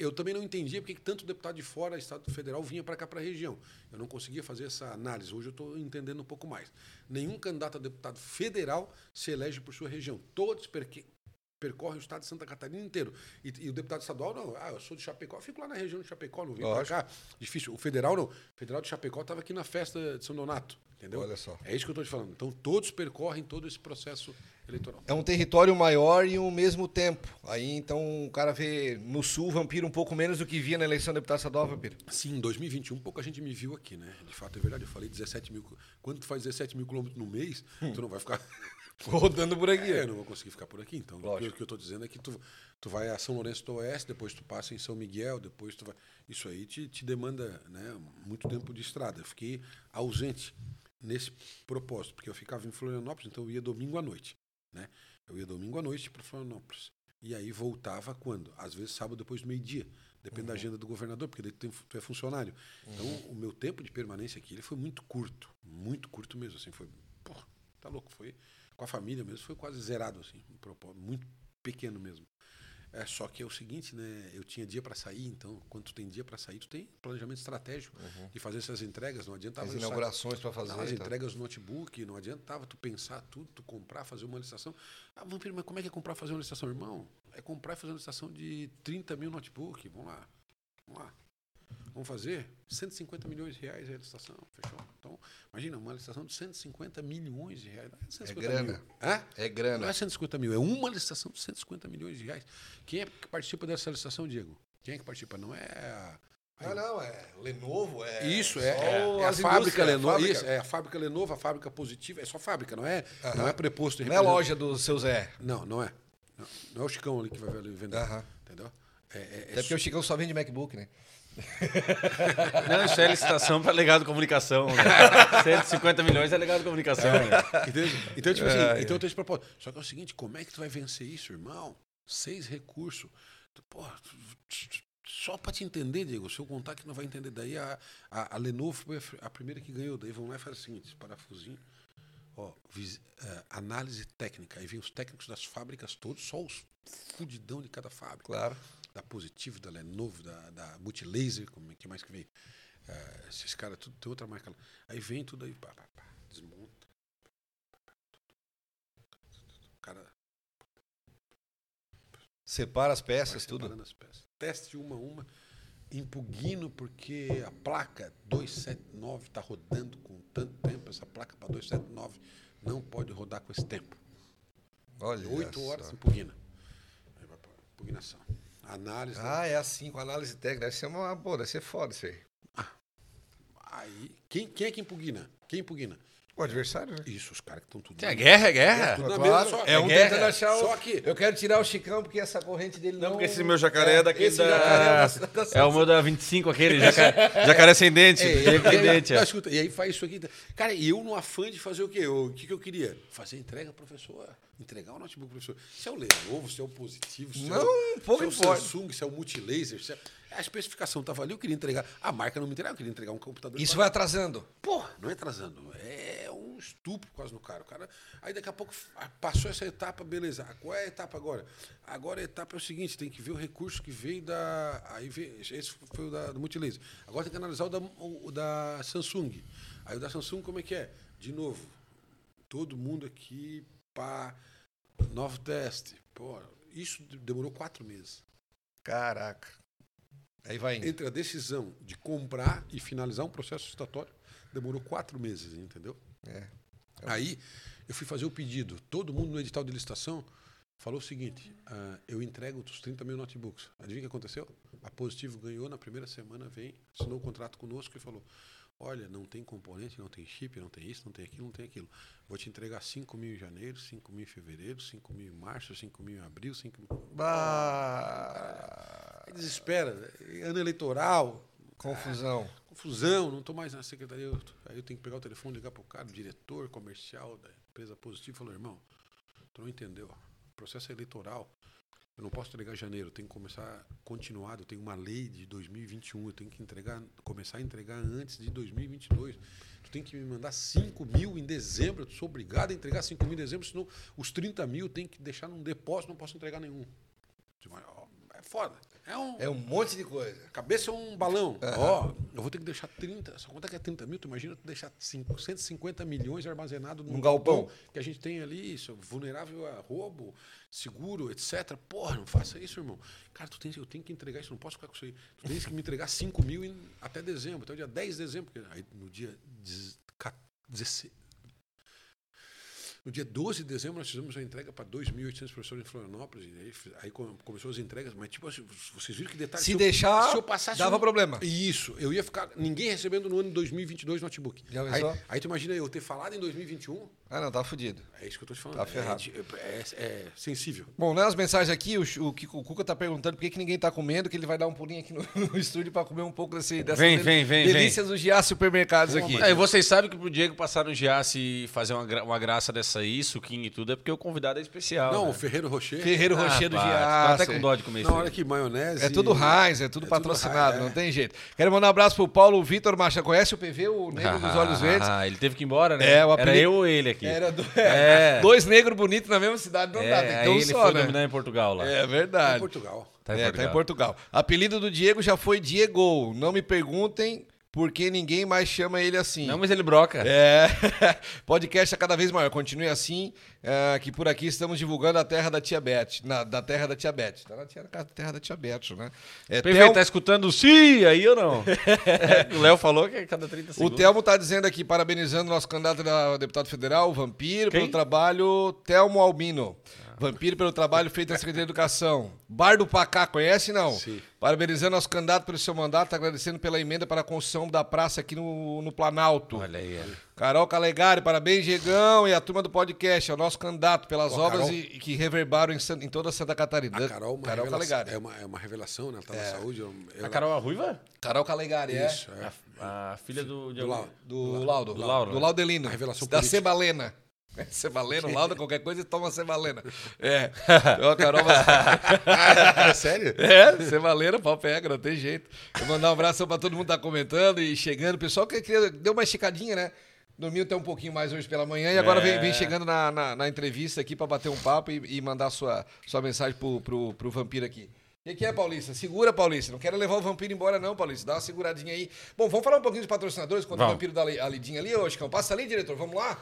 eu também não entendia porque que tanto deputado de fora, Estado Federal, vinha para cá, para a região. Eu não conseguia fazer essa análise. Hoje eu estou entendendo um pouco mais. Nenhum candidato a deputado federal se elege por sua região. Todos percorrem o estado de Santa Catarina inteiro. E, e o deputado estadual, não. Ah, eu sou de Chapecó, eu fico lá na região de Chapecó, não vim para cá. Difícil. O federal, não. O federal de Chapecó estava aqui na festa de São Donato. Entendeu? Olha só. É isso que eu estou te falando. Então, todos percorrem todo esse processo eleitoral. É um território maior e ao mesmo tempo. Aí então o cara vê no sul Vampiro um pouco menos do que via na eleição do deputado estadual, Vampiro. Sim, em 2021, pouca gente me viu aqui, né? De fato, é verdade. Eu falei 17 mil. Quando tu faz 17 mil quilômetros no mês, tu não vai ficar. Rodando por aqui. É, eu não vou conseguir ficar por aqui. Então, o que, Lógico. o que eu estou dizendo é que tu, tu vai a São Lourenço do Oeste, depois tu passa em São Miguel, depois tu vai. Isso aí te, te demanda né, muito tempo de estrada. Eu fiquei ausente nesse propósito, porque eu ficava em Florianópolis, então eu ia domingo à noite. Né? Eu ia domingo à noite para Florianópolis. E aí voltava quando? Às vezes sábado depois do meio-dia. Depende da agenda do governador, porque daí tu, é funcionário. Então, o meu tempo de permanência aqui ele foi muito curto. Muito curto mesmo. Assim, foi. Porra, tá louco. Foi com a família mesmo, foi quase zerado, assim. um propósito Muito pequeno mesmo. É, só que é o seguinte, né? Eu tinha dia para sair, então, quando tu tem dia para sair, tu tem planejamento estratégico de fazer essas entregas. Não adiantava As inaugurações para fazer. as tal. entregas no notebook, não adiantava tu pensar tudo, tu comprar, fazer uma licitação. Ah, Vampiro, mas como é que é comprar fazer uma licitação, irmão? É comprar e fazer uma licitação de 30 mil notebook. Vamos lá. Vamos lá. Vamos fazer 150 milhões de reais é a licitação. Fechou? Então, imagina, uma licitação de 150 milhões de reais. Não é 150 grana. Mil. Hã? É grana. Não é 150 mil, é uma licitação de 150 milhões de reais. Quem é que participa dessa licitação, Diego? Quem é que participa? Não é a. Ah, não, é Lenovo, é. Isso, é, é, é a fábrica indústrias, Lenovo. fábrica. Isso, é a fábrica Lenovo, a fábrica positiva. É só fábrica, não é, não é preposto. Não é loja do seu Zé. Não, não é. Não, não é o Chicão ali que vai vender. Aham. Entendeu? É, é, é Até porque o Chicão só vende MacBook, né? Não, isso é licitação para legado de comunicação. Né? 150 milhões é legado de comunicação. Né? Entende? Então, tipo assim, então eu tenho esse propósito. Só que é o seguinte, como é que tu vai vencer isso, irmão? Seis recursos. Porra, tu- só para te entender, Diego, se eu contar que não vai entender. Daí a, a, a Lenovo foi a, primeira que ganhou. Daí vamos lá e faz o seguinte, esse parafusinho. Ó, vis- eh, análise técnica. Aí vem os técnicos das fábricas todos, só os fudidão de cada fábrica. Claro. Da Positivo, da Lenovo, da, da Multilaser, como é que mais que veio? Eh, esses caras, tudo tem outra marca lá. Aí vem tudo aí, pá, pá, pá, desmonta. O cara Separa as peças, tudo. as peças. Teste uma a uma, impugno porque a placa 279 está rodando com tanto tempo, essa placa para 279 não pode rodar com esse tempo. Olha. Oito horas impugna. Impugnação. Análise. Ah, é assim, com análise técnica. Deve ser uma. Pô, deve ser foda isso aí. Aí, quem, quem é que impugna? Quem impugna? O adversário, né? Isso, os caras que estão tudo. É guerra, é guerra. tudo na Claro, mesa só. é um guerra. tentando achar o... Só que- Eu quero tirar o Chicão porque essa corrente dele não... Porque esse meu jacaré é daquele da... jacaré é da- da- É o meu da 25, aquele jacaré, jacaré sem dente. E sem não, é. escuta, e aí faz isso aqui. Cara, e eu no afã de fazer o quê? Eu- O que, que eu queria? Fazer entrega, professor. Entregar o notebook, professor. Se é o Lenovo, se é o positivo, se é Não, o, pouco se é o. Samsung, se é o Multilaser. Se é... A especificação estava ali, eu queria entregar. A marca não me entregava, eu queria entregar um computador. Isso vai atrasando. Porra, não é atrasando. É um estupro quase no cara. O cara. Aí daqui a pouco ah, passou essa etapa, beleza. Ah, Qual é a etapa agora? Agora a etapa é o seguinte: tem que ver o recurso que veio da. Aí veio, esse foi o da, do Multilaser. Agora tem que analisar o da, o da Samsung. Aí o da Samsung, como é que é? De novo, todo mundo aqui, pá, novo teste. Pô, isso demorou quatro meses. Caraca. Aí vai indo. Entre a decisão de comprar e finalizar um processo licitatório, demorou quatro meses, entendeu? É. Aí eu fui fazer o pedido. Todo mundo no edital de licitação falou o seguinte: ah, eu entrego os 30 mil notebooks. Adivinha o que aconteceu? A eu entrego os 30 mil notebooks. Adivinha o que aconteceu? A Positivo ganhou na primeira semana, vem, assinou o contrato conosco e falou: Olha, não tem componente, não tem chip, não tem isso, não tem aquilo, não tem aquilo. Vou te entregar 5 mil em janeiro, 5 mil em fevereiro, 5 mil em março, 5 mil em abril, 5 mil. Bah. Desespera. Ano eleitoral, Confusão. confusão, não estou mais na secretaria. Eu- Aí eu tenho que pegar o telefone, ligar para o cara, o diretor comercial da empresa positiva, e falar, irmão, tu não entendeu. O processo é eleitoral. Eu não posso entregar janeiro, tenho que começar continuado. Eu tenho uma lei de 2021, eu tenho que entregar, começar a entregar antes de 2022. Tu tem que me mandar 5 mil em dezembro, eu sou obrigado a entregar 5 mil em dezembro, senão os 30 mil eu tenho que deixar num depósito, não posso entregar nenhum. É foda. É um, É um monte de coisa. cabeça é um balão. Ó, eu vou ter que deixar 30. Só quanto é que é 30 mil? Tu imagina tu deixar 5, 150 milhões armazenado Num galpão. que a gente tem ali, isso, vulnerável a roubo, seguro, etc. Porra, não faça isso, irmão. Cara, tu tens, eu tenho que entregar isso, não posso ficar com isso aí. Tu tens que me entregar 5 mil em- até dezembro, até o dia 10 de dezembro. porque Aí no dia 10 ca- 16. No dia 12 de dezembro, nós fizemos a entrega para 2.800 professores em Florianópolis. E aí, aí come- começou as entregas. Mas, tipo, assim, vocês viram que detalhe. Se eu- deixar, se eu passasse dava um- problema. Isso. Eu ia ficar. Ninguém recebendo no ano de 2022 notebook. Já aí, pensou? aí tu imagina eu ter falado em 2021. Ah, não, tá fudido. É isso que eu tô te falando. Tá É ferrado. de- É, é- é sensível. Bom, nas mensagens aqui, o, o o Cuca tá perguntando por que, que ninguém tá comendo, que ele vai dar um pulinho aqui no, no estúdio pra comer um pouco desse, dessas Vem, del- vem, vem, delícias do Giá Supermercados aqui. É, e vocês sabem que pro Diego passar no Giasse e fazer uma, gra- uma graça dessa aí, suquinho e tudo, é porque o convidado é especial. Não, né? o Ferreiro Rocher. Ferreiro Ah, Rocher do pá, Tô Giasse. até com dó de comer isso. Hora que maionese. É tudo Heinz, é tudo É tudo patrocinado, Heinz, é. não tem jeito. Quero mandar um abraço pro Paulo Vitor Macha. Conhece o PV, o Negro dos Olhos Verdes? Ah, ele teve que ir embora, né? É, o Era apelido- eu ou ele aqui. Era do- É. dois negros bonitos na mesma cidade, não É, dá, tem que ter um ele só, foi né? dominar em Portugal lá. É Em verdade. Portugal. Tá em é, Portugal. tá em Portugal. Apelido do Diego já foi Diego. Não me perguntem por que ninguém mais chama ele assim. Não, mas ele broca. É, podcast é cada vez maior. Continue assim, é, que por aqui estamos divulgando a terra da Tia Beth. Na, da terra da Tia Beth. Tá na tia- na terra da Tia Beth, né? É, PV, Tel- tá escutando o sim aí ou não? o Léo falou que é cada 30 o segundos. Telmo tá dizendo aqui, parabenizando o nosso candidato a deputado federal, o Vampiro, Quem? pelo trabalho. Telmo Albino. Vampiro pelo trabalho feito na Secretaria de Educação. Bar do Pacá, conhece não? Sim. Parabenizando nosso candidato pelo seu mandato, agradecendo pela emenda para a construção da praça aqui no, no Planalto. Olha aí. é. Carol Calegari, parabéns, Diegão, e a turma do podcast, é o nosso candidato pelas Pô, obras Carol- e, e que reverbaram em, em toda Santa Catarina. A Carol, uma Carol Calegari. é, uma, é uma revelação, né? Ela tá na saúde. ela- A Carol é ruiva? Carol Calegari, é. Isso, é. A, a filha do... Do. Lau- Do Laudo. Do Lauro, Do? Laudelino. A revelação Da política. Cebalena. É, Cebalena, o Laudo, qualquer coisa, toma Cebalena. É. Então, a Carol... Ah, sério? É, Cebalena, pau pega, não tem jeito. Vou mandar um abraço pra todo mundo que tá comentando e chegando. O pessoal que deu uma esticadinha, né? Dormiu até um pouquinho mais hoje pela manhã e agora vem, É. vem chegando na, na, na entrevista aqui pra bater um papo e, e mandar sua, sua mensagem pro, pro, pro Vampiro aqui. O que, que é, Paulista? Segura, Paulista. Não quero levar o Vampiro embora, não, Paulista. Dá uma seguradinha aí. Bom, vamos falar um pouquinho dos patrocinadores quando o. Vampiro dá a lidinha ali, ô Chicão. Passa ali, diretor. Vamos lá?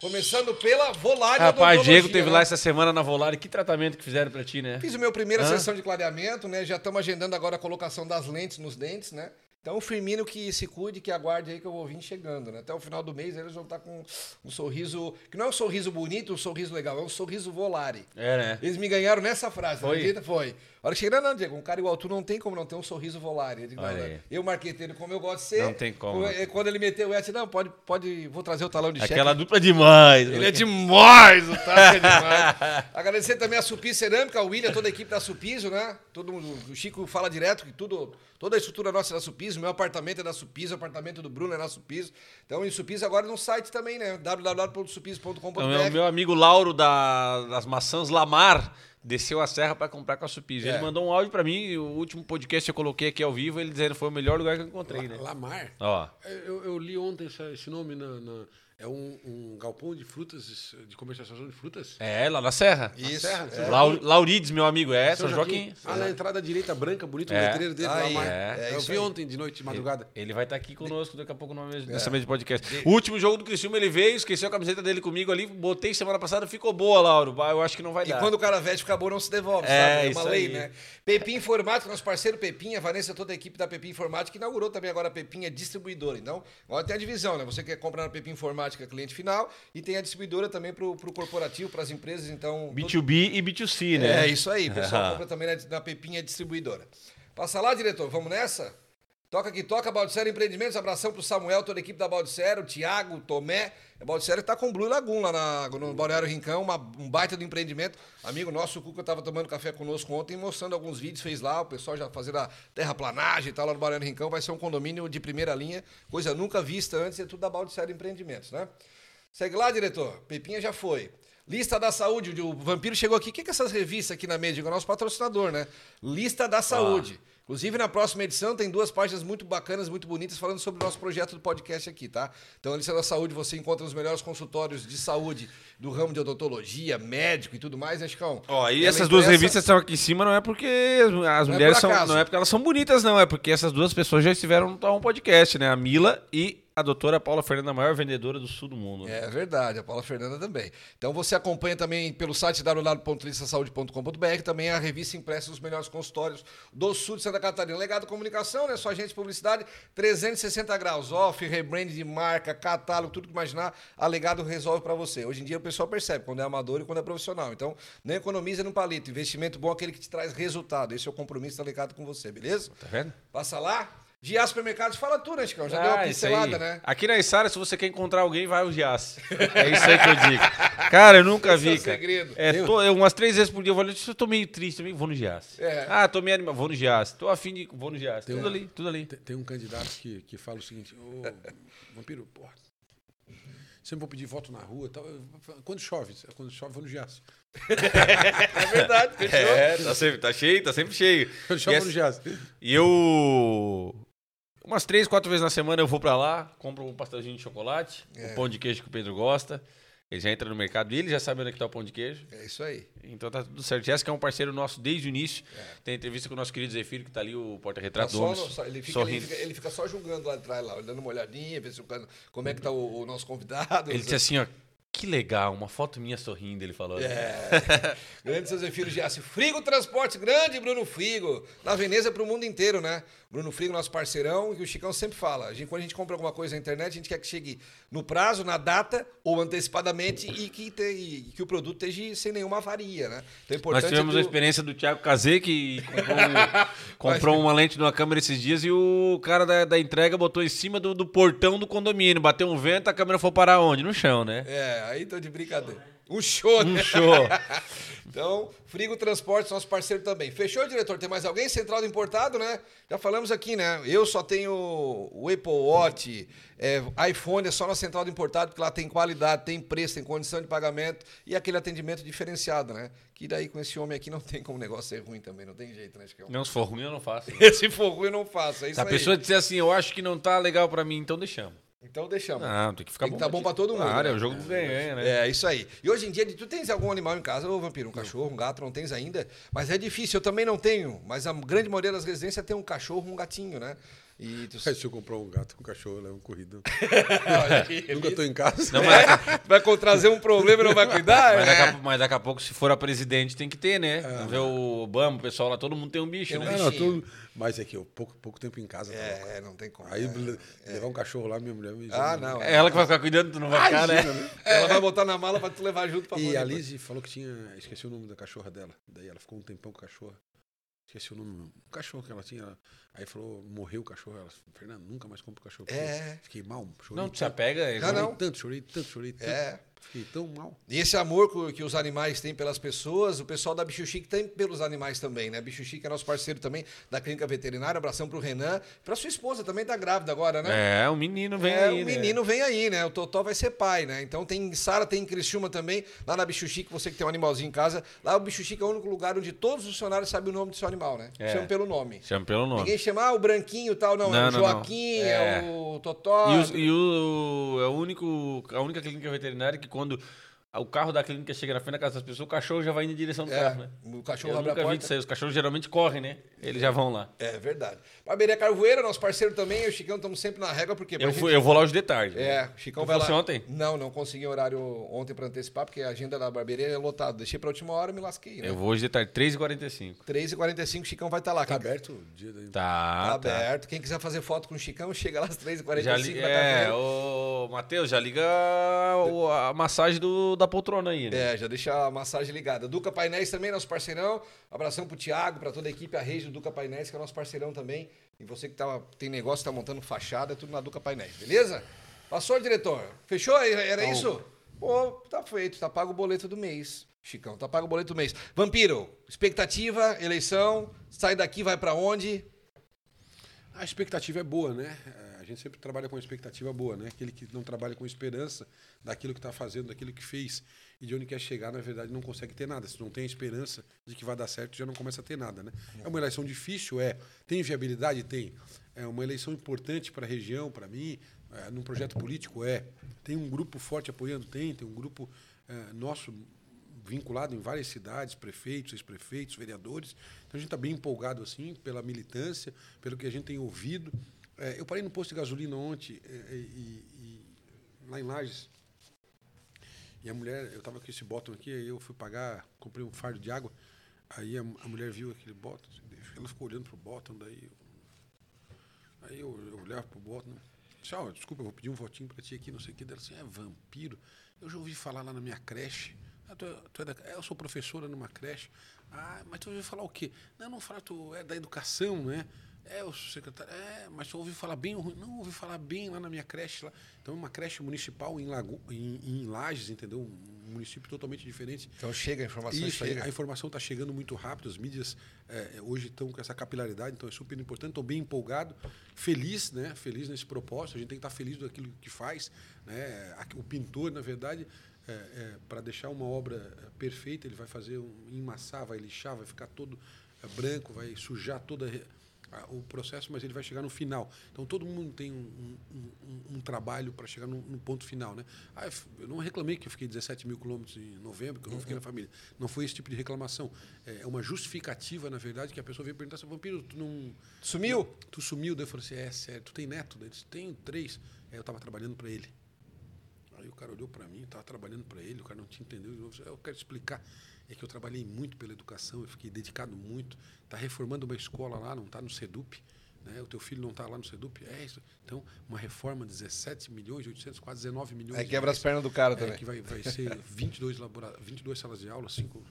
Começando pela Volare Rapaz, Diego teve né? lá essa semana na Volare. Que tratamento que fizeram pra ti, né? Fiz a minha primeira Hã? sessão de clareamento, né? Já estamos agendando agora a colocação das lentes nos dentes, né? Então, o Firmino que se cuide, que aguarde aí que eu vou vir chegando, né? Até o final do mês eles vão estar com um sorriso, que não é um sorriso bonito, um sorriso legal, é um sorriso volare. É, né? Eles me ganharam nessa frase, Foi? acredita? Foi. A hora que cheguei, não, não, Diego, um cara igual tu não tem como não ter um sorriso volare. Eu, não, aí. eu, marqueteiro, como eu gosto de ser. Não tem como. Quando ele meteu o et, não, pode, pode, vou trazer o talão de cheque. Aquela dupla demais. Ele é demais, o Taco é demais. Agradecer também a Supi Cerâmica, o William, toda a equipe da Supiso, né? Todo mundo, o Chico fala direto que tudo, toda a estrutura nossa é da Supiso, meu apartamento é da Supiso, o apartamento do Bruno é da Supiso. Então, em Supiso agora no site também, né? www.supiso.com.br. Então, meu, meu amigo Lauro da- das maçãs Lamar desceu a serra pra comprar com a Supis. É. Ele mandou um áudio pra mim, o último podcast eu coloquei aqui ao vivo, ele dizendo que foi o melhor lugar que eu encontrei, né? Lamar. Ó, Eu, eu li ontem essa- esse nome na. na- é um, um galpão de frutas, de comercialização de frutas? é, lá na serra. Isso. Serra, é. Lau- Laurides, meu amigo, é, São, São Joaquim. Ah, na entrada direita branca, bonito, o É. letreiro dele, Aí, Lamar. é, é eu vi aí. ontem de noite, de madrugada. Ele vai estar aqui conosco daqui a pouco numa É. mesa, nessa mesa de podcast. O último jogo do Criciúma ele veio, esqueceu a camiseta dele comigo ali, botei semana passada, ficou boa, Lauro. Eu acho que não vai E dar. quando o cara veste fica bom, não se devolve, É, sabe? É isso uma lei, aí. né? Pepim Informática, nosso parceiro Pepim, a Vanessa, toda a equipe da Pepim Informática, que inaugurou também agora a Pepim é distribuidora. Então, agora tem a divisão, né? Você quer comprar na Pepim Informática sistemática cliente final e tem a distribuidora também para o corporativo, para as empresas. Então, B2B todo... e B2C, né? É isso aí. Pessoal compra também na, na Pepinha Distribuidora. Passa lá, diretor. Vamos nessa? Toca que toca, Baldissero Empreendimentos. Abração pro Samuel, toda a equipe da Baldissero, o Thiago, Tomé. A Baldissero tá com Blue Lagoon lá na, no Balneário Rincão, uma, um baita do empreendimento. Amigo nosso, o Cuca tava tomando café conosco ontem, mostrando alguns vídeos, fez lá, o pessoal já fazendo a terraplanagem e tal lá no Balneário Rincão. Vai ser um condomínio de primeira linha, coisa nunca vista antes, é tudo da Baldissero Empreendimentos, né? Segue lá, diretor. Pepinha já foi. Lista da Saúde, o Vampiro chegou aqui. O que é essas revistas aqui na mesa? É o nosso patrocinador, né? Lista da Saúde. Ah. Inclusive, na próxima edição tem duas páginas muito bacanas, muito bonitas, falando sobre o nosso projeto do podcast aqui, tá? Então, na lista da saúde, você encontra os melhores consultórios de saúde do ramo de odontologia, médico e tudo mais, né, Chicão? Ó, e essas duas revistas estão aqui em cima, não é porque as não é mulheres é são. Não é porque elas são bonitas, não. É porque essas duas pessoas já estiveram no um podcast, né? A Mila e a doutora Paula Fernanda, a maior vendedora do sul do mundo. É verdade, a Paula Fernanda também. Então você acompanha também pelo site www.listasaude.com.br, também a revista impressa dos melhores consultórios do sul de Santa Catarina. Legado Comunicação, né? Só agente de publicidade, 360 graus, off, rebrand de marca, catálogo, tudo que imaginar, a Legado resolve para você. Hoje em dia o pessoal percebe quando é amador e quando é profissional. Então, não economiza no palito. Investimento bom é aquele que te traz resultado. Esse é o compromisso da Legado com você, beleza? Tá vendo? Passa lá. Gias Supermercados, fala tu, né, Chicão? Já ah, deu uma pincelada, né? Aqui na Isara, se você quer encontrar alguém, vai ao Gias. É isso aí que eu digo. Cara, eu nunca vi, é cara. Segredo. É, tô, eu, umas três vezes por dia eu ali, eu tô meio triste também, vou no Gias. É. Ah, tô meio animado, vou no Gias. Tô afim de, vou no Gias. Tem tudo um, ali, tudo ali. Tem, tem, um candidato que, que fala o seguinte, ô, vampiro, porra, sempre vou pedir voto na rua tal. Quando chove, quando chove, vou no Gias. é verdade, fechou. É, tá, sempre, tá cheio, tá sempre cheio. Quando chove, vou no Gias. E eu Umas três, quatro vezes na semana eu vou para lá, compro um pastelzinho de chocolate, é. o pão de queijo que o Pedro gosta. Ele já entra no mercado e ele já sabe onde é que tá o pão de queijo. É isso aí. Então tá tudo certo. Jéssica é um parceiro nosso desde o início. É. Tem entrevista com o nosso querido Zefiro, que tá ali, o porta-retrato tá ele, fica, ele, fica, ele, fica, só julgando lá atrás, lá, dando uma olhadinha, ver se o, como é que tá o, o nosso convidado. Ele disse assim, ó, que legal, uma foto minha sorrindo, ele falou. Né? É. grande filhos de aço. Frigo Transportes, grande Bruno Frigo. Na Veneza para o mundo inteiro, né? Bruno Frigo, nosso parceirão, que o Chicão sempre fala. A gente, quando a gente compra alguma coisa na internet, a gente quer que chegue no prazo, na data ou antecipadamente e que, te, e que o produto esteja sem nenhuma avaria, né? Então, é importante Nós tivemos a experiência do Thiago Cazê, que comprou, comprou uma lente de uma câmera esses dias e o cara da, da entrega botou em cima do, do portão do condomínio. Bateu um vento, a câmera foi parar onde? No chão, né? É, aí tô de brincadeira. Um show, né? Um show. então, Frigo Transportes, nosso parceiro também. Fechou, diretor? Tem mais alguém? Central do Importado, né? Já falamos aqui, né? Eu só tenho o Apple Watch, é, iPhone é só na Central do Importado, porque lá tem qualidade, tem preço, tem condição de pagamento e aquele atendimento diferenciado, né? Que daí com esse homem aqui não tem como o negócio ser ruim também, não tem jeito, né? É não, se for ruim eu não faço. Né? se for ruim eu não faço, é isso Se a aí. pessoa disser assim, eu acho que não tá legal para mim, então deixamos. Então deixamos. Não, tem que ficar tem bom. tá bom pra todo mundo. Claro, né? é o jogo do ganha, né? É, isso aí. E hoje em dia, tu tens algum animal em casa, ô vampiro? Um cachorro, um gato, não tens ainda? Mas é difícil, eu também não tenho. Mas a grande maioria das residências tem um cachorro, um gatinho, né? E tu... Se eu comprar um gato com um cachorro, leva um corrido. Nunca estou em casa. Não, mas... vai trazer um problema e não vai cuidar? Mas, é. daqui a, mas, daqui a, pouco, se for a presidente, tem que ter, né? É. Ver o Obama, o pessoal lá, todo mundo tem um bicho, tem um né? Não, tudo... Mas é que eu pouco, pouco tempo em casa. Tá é, não tem como. Aí é, levar um cachorro lá, minha mulher me Ah, não. É ela que vai ficar cuidando, tu não vai ficar, né? né? Ela vai botar na mala para tu levar junto pra E a Liz falou que tinha. Esqueci o nome da cachorra dela. Daí ela ficou um tempão com a cachorra. Esqueci o nome. Um cachorro que ela tinha. Aí falou, morreu o cachorro. Ela falou, Fernando, nunca mais compro cachorro. É. Fiquei mal. Chorei não, tu se apega. Ah, não. tanto, chorei tanto, chorei tanto. É. Fiquei tão mal. E esse amor que os animais têm pelas pessoas, o pessoal da Bicho Chique tem pelos animais também, né? Bicho Chique é nosso parceiro também da clínica veterinária. Abração pro Renan. Pra sua esposa também tá grávida agora, né? É, o menino vem é, aí. O né? menino vem aí, né? O Totó vai ser pai, né? Então tem Sara, tem Criciúma também. Lá na Bicho Chique, você que tem um animalzinho em casa. Lá o Bicho Chique é o único lugar onde todos os funcionários sabem o nome do seu animal, né? É. Chama pelo nome. Chama pelo nome. Ninguém chama ah, o branquinho e tal, não. não é o Joaquim, não. É. é. o Totó. E, o, e o, é o único, a única clínica veterinária que quando o carro da clínica chega na frente da casa das pessoas, o cachorro já vai indo em direção do É, carro, né? o cachorro Eu abre a nunca vi porta. isso aí. Os cachorros geralmente correm, né? Eles já vão lá. É verdade. Barbearia Carvoeira, nosso parceiro também, eu e o Chicão estamos sempre na régua, porque Eu, gente- fui, eu vou lá hoje de tarde. É, o Chicão Tu vai lá. ontem? Não, não consegui horário ontem pra antecipar, porque a agenda da barbearia é lotada. Deixei pra última hora e me lasquei, né? Eu vou hoje de tarde, 3h45. 3h45, o Chicão vai estar lá. Tá Quem- aberto o dia da... Tá, Tá aberto. Quem quiser fazer foto com o Chicão, chega lá às 3h45. Já li... vai É, tá ô, Matheus, já liga o- a massagem do, da poltrona aí, né? É, já deixa a massagem ligada. Duca Painéis também, nosso parceirão. Abração pro Thiago, pra toda a equipe, a rede do Duca Painéis, que é nosso parceirão também. E você que tá, tem negócio, tá montando fachada, é tudo na Duca Painéis, beleza? Passou, diretor? Fechou? Era isso? Pô, tá feito, tá pago o boleto do mês. Chicão, tá pago o boleto do mês. Vampiro, expectativa, eleição, sai daqui, vai pra onde? A expectativa é boa, né? A gente sempre trabalha com expectativa boa, né? Aquele que não trabalha com esperança daquilo que está fazendo, daquilo que fez e de onde quer chegar, na verdade, não consegue ter nada. Se não tem esperança de que vai dar certo, já não começa a ter nada, né? É uma eleição difícil, é. Tem viabilidade? Tem. É uma eleição importante para a região, para mim, é, num projeto político, é. Tem um grupo forte apoiando? Tem. Tem um grupo é, nosso vinculado em várias cidades, prefeitos, ex-prefeitos, vereadores. Então a gente está bem empolgado assim pela militância, pelo que a gente tem ouvido. É, eu parei no posto de gasolina ontem é, e, e- lá em Lages. E a mulher, eu estava com esse botão aqui, aí eu fui pagar, comprei um fardo de água. Aí a, a mulher viu aquele botão, ela ficou olhando pro botão, daí eu, Aí eu, eu olhava pro botão, disse, ó, desculpa, eu vou pedir um votinho pra ti aqui, não sei o que. Dela assim, é vampiro. Eu já ouvi falar lá na minha creche. Ah, tu, é- tu é da, é, eu sou professora numa creche. Ah, mas tu ouviu falar o quê? Não, não fala, tu é da educação, né? É, sou secretário. É, mas tu ouviu falar bem ruim? Não, ouvi falar bem lá na minha creche. Lá. Então, é uma creche municipal em, Lago, em, em Lages, entendeu? Um município totalmente diferente. Então chega, a informação Isso, chega. a informação está chegando muito rápido, as mídias eh, hoje estão com essa capilaridade, então é super importante. Estou bem empolgado, feliz, né? Feliz nesse propósito. A gente tem que estar feliz daquilo que faz. Né? O pintor, na verdade, para deixar uma obra eh, perfeita, ele vai fazer um emassar, vai lixar, vai ficar todo eh, branco, vai sujar toda o processo, mas ele vai chegar no final. Então todo mundo tem um, um- um- um trabalho para chegar no, no ponto final, né? Ah, eu eu não reclamei que eu fiquei 17 mil quilômetros em novembro, que eu não fiquei na família. Não foi esse tipo de reclamação. É é uma justificativa, na verdade, que a pessoa veio perguntar vampiro, tu não Sumiu? tu sumiu, daí eu falei assim, é sério, tu tem neto? Daí ele disse, tenho três. Aí eu estava trabalhando para ele. Aí o cara olhou para mim, estava trabalhando para ele, o cara não tinha entendido. Eu, disse, eu quero explicar. É que eu trabalhei muito pela educação, eu fiquei dedicado muito. Está reformando uma escola lá, não está no SEDUP. Né? O teu filho não está lá no SEDUP. É isso. Então, uma reforma de 17 milhões, 800, quase 19 milhões Aí quebra as pernas do cara É, também. que vai, vai ser 22, labora 22 salas de aula, cinco,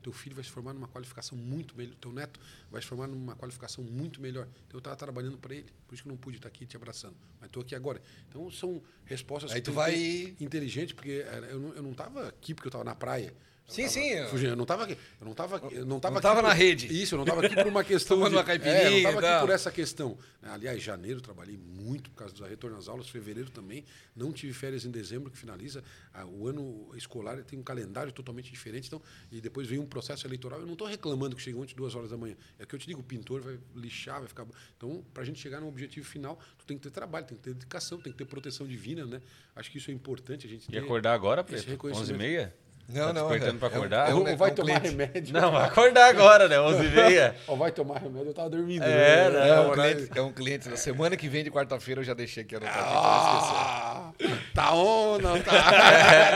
teu filho vai se formar numa qualificação muito melhor, teu neto vai se formar numa qualificação muito melhor. Então eu estava trabalhando para ele, por isso que eu não pude estar aqui te abraçando, mas estou aqui agora. Então são respostas Aí tu vai- que ter inteligente, porque não, eu não estava aqui porque eu estava na praia. Eu Sim, tava sim, eu- Fugindo, eu não estava aqui. Eu não estava aqui. Eu não estava Não tava na rede. Isso, eu não estava aqui por uma questão. Tomando de, uma caipirinha É, eu não estava tal. aqui por essa questão. Aliás, janeiro eu trabalhei muito por causa do retorno às aulas, fevereiro também. Não tive férias em dezembro, que finaliza. Ah, o ano escolar tem um calendário totalmente diferente. Então, e depois vem um processo eleitoral. Eu não estou reclamando que chegou antes de duas horas da manhã. É que eu te digo, o pintor vai lixar, vai ficar. Então, para a gente chegar no objetivo final, tu tem que ter trabalho, tem que ter dedicação, tem que ter proteção divina, né? Acho que isso é importante a gente E acordar agora, Preto? reconhecimento. 11h30? Não, tá não. despertando pra é um- acordar? é um- Ou é vai um tomar cliente. remédio. Não, vai acordar agora, né? 11h30. Ou vai tomar remédio, eu tava dormindo. É, né? né? É um, horário- cliente, é um cliente da semana que vem de quarta-feira, eu já deixei aqui anotado pra não. Ah, tá on, não tá?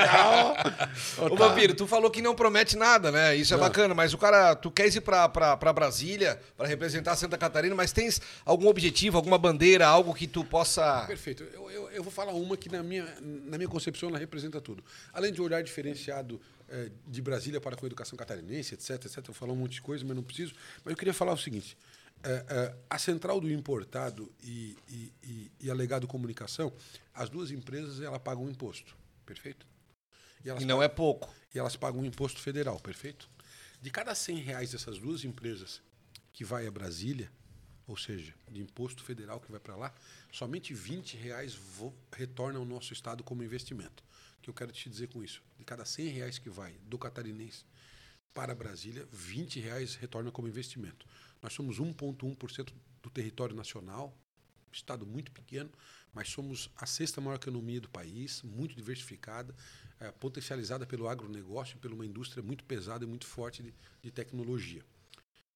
tá on. Ô, Tá. Vampiro, tu falou que não promete nada, né? Isso é Não. bacana, mas o cara, tu quer ir pra, pra, pra Brasília pra representar Santa Catarina, mas tens algum objetivo, alguma bandeira, algo que tu possa. Perfeito. Eu, eu, eu vou falar uma que, na minha, na minha concepção, ela representa tudo. Além de um olhar diferenciado eh, de Brasília para com a educação catarinense, etc, etc, eu vou falar um monte de coisa, mas não preciso. Mas eu queria falar o seguinte. eh, eh, a central do importado e, e, e, e a Legado Comunicação, as duas empresas, ela pagam um imposto. Perfeito? elas E não é pouco. e elas pagam um imposto federal, perfeito? De cada 100 reais dessas duas empresas que vai a Brasília, ou seja, de imposto federal que vai para lá, somente 20 reais retorna ao nosso estado como investimento. Eu quero te dizer com isso? De cada 100 reais que vai do catarinense para Brasília, 20 reais retorna como investimento. Nós somos 1,1% do território nacional, estado muito pequeno, mas somos a sexta maior economia do país, muito diversificada, é, potencializada pelo agronegócio, pela uma indústria muito pesada e muito forte de, de tecnologia.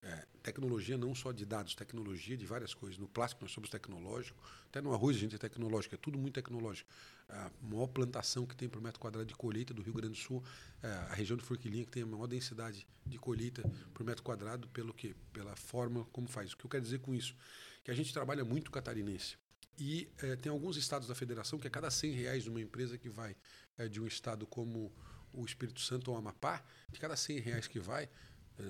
É, tecnologia não só de dados, tecnologia de várias coisas. No plástico nós somos tecnológico, até no arroz a gente é tecnológico, é tudo muito tecnológico. A maior plantação que tem por metro quadrado de colheita do Rio Grande do Sul, é a região de Forquilinha que tem a maior densidade de colheita por metro quadrado, pelo quê? Pela forma como faz. O que eu quero dizer com isso? Que a gente trabalha muito catarinense. E é, tem alguns estados da federação que a cada 100 reais de uma empresa que vai é, de um estado como o Espírito Santo ou Amapá, de cada 100 reais que vai,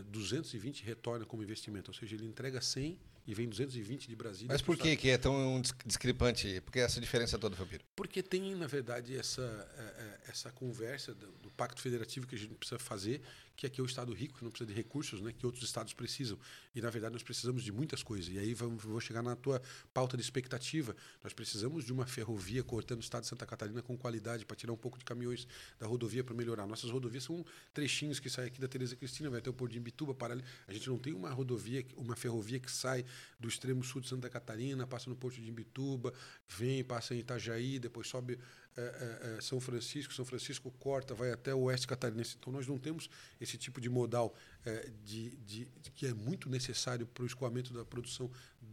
220 eh, retorna como investimento, ou seja, ele entrega 100 e vem 220 de Brasília. Mas por que, que é tão discrepante? Por que essa diferença toda, Fabio? Porque tem, na verdade, essa, eh, eh, essa conversa do, do, Pacto Federativo que a gente precisa fazer, que aqui é o Estado rico, não precisa de recursos, né, que outros estados precisam. E, na verdade, nós precisamos de muitas coisas. E aí vamos, vou chegar na tua pauta de expectativa. Nós precisamos de uma ferrovia cortando o Estado de Santa Catarina com qualidade, para tirar um pouco de caminhões da rodovia para melhorar. Nossas rodovias são trechinhos que saem aqui da Tereza Cristina, vai até o Porto de Imbituba, para ali. A gente não tem uma rodovia, uma ferrovia que sai do extremo sul de Santa Catarina, passa no Porto de Imbituba, vem, passa em Itajaí, depois sobe é, é, é, São Francisco, São Francisco corta, vai até o oeste catarinense. Então nós não temos esse tipo de modal é, de, de, de, que é muito necessário para o escoamento da produção,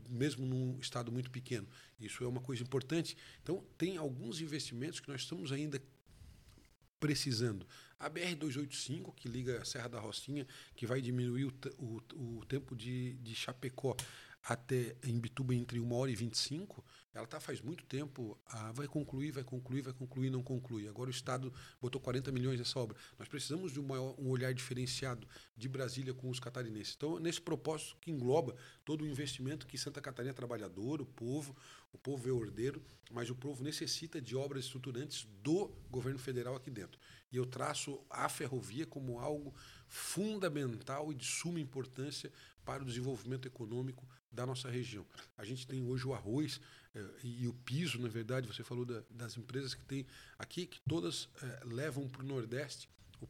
mesmo num estado muito pequeno. Isso é uma coisa importante. Então tem alguns investimentos que nós estamos ainda precisando. A BR-285, que liga a Serra da Rocinha, que vai diminuir o, o, o tempo de, de Chapecó até em Bituba entre uma hora e 25, ela está faz muito tempo, ah, vai concluir, vai concluir, vai concluir, não conclui. Agora o Estado botou 40 milhões nessa obra. Nós precisamos de um, maior, um olhar diferenciado de Brasília com os catarinenses. Então, nesse propósito que engloba todo o investimento que Santa Catarina é trabalhador, o povo, o povo é ordeiro, mas o povo necessita de obras estruturantes do governo federal aqui dentro. E eu traço a ferrovia como algo fundamental e de suma importância para o desenvolvimento econômico da nossa região. A gente tem hoje o arroz eh, e o piso, na verdade, você falou da, das empresas que tem aqui, que todas eh, levam para o Nordeste o,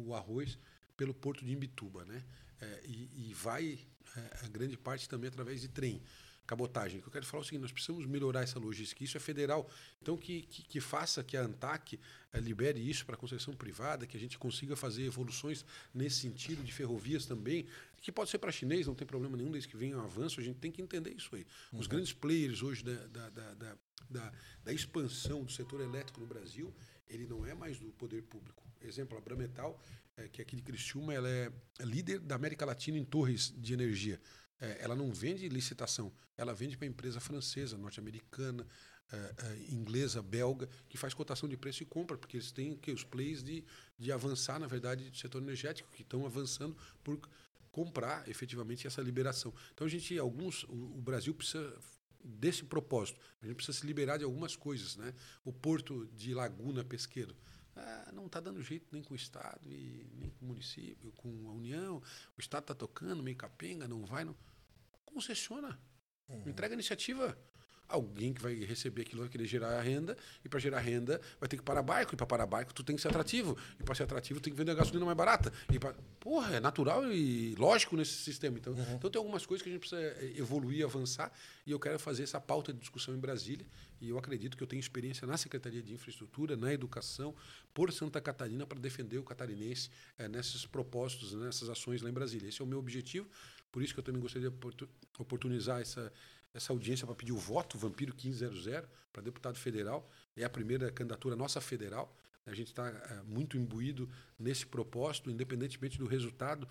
o, arroz pelo porto de Imbituba, né? Eh, e, e, vai a grande parte também através de trem cabotagem. O que eu quero falar é o seguinte: nós precisamos melhorar essa logística. Isso é federal. Então, que, que, que faça que a ANTAC eh, libere isso para concessão privada, que a gente consiga fazer evoluções nesse sentido, de ferrovias também, que pode ser para chinês, não tem problema nenhum, desde que venha um avanço, a gente tem que entender isso aí. Uhum. Os grandes players hoje da, da, da, da, da expansão do setor elétrico no Brasil, ele não é mais do poder público. Exemplo, a Brametal, é, que é aqui de Criciúma, ela é líder da América Latina em torres de energia é, ela não vende licitação, ela vende para empresa francesa, norte-americana, é, é, inglesa, belga, que faz cotação de preço e compra, porque eles têm que, os plays de, de avançar, na verdade, do setor energético, que estão avançando por comprar efetivamente essa liberação. Então a gente, alguns, o, o Brasil precisa desse propósito, a gente precisa se liberar de algumas coisas, né? O porto de Laguna Pesqueiro, ah, não está dando jeito nem com o Estado e nem com o município, com a União. O Estado está tocando, meio capenga, não vai. Não... Concessiona. Uhum. Entrega a iniciativa alguém que vai receber aquilo vai querer gerar renda, e para gerar renda vai ter que parar barco, e para parar barco tu tem que ser atrativo, e para ser atrativo tem que vender a gasolina mais barata. E pra... Porra, é natural e lógico nesse sistema. Então, uhum. então tem algumas coisas que a gente precisa eh, evoluir, avançar, e eu quero fazer essa pauta de discussão em Brasília, e eu acredito que eu tenho experiência na Secretaria de Infraestrutura, na educação, por Santa Catarina, para defender o catarinense é, nesses propósitos, nessas ações lá em Brasília. Esse é o meu objetivo, por isso que eu também gostaria de oportunizar essa essa audiência para pedir o voto, Vampiro 1500, para deputado federal. É a primeira candidatura nossa federal. A gente está é, muito imbuído nesse propósito, independentemente do resultado,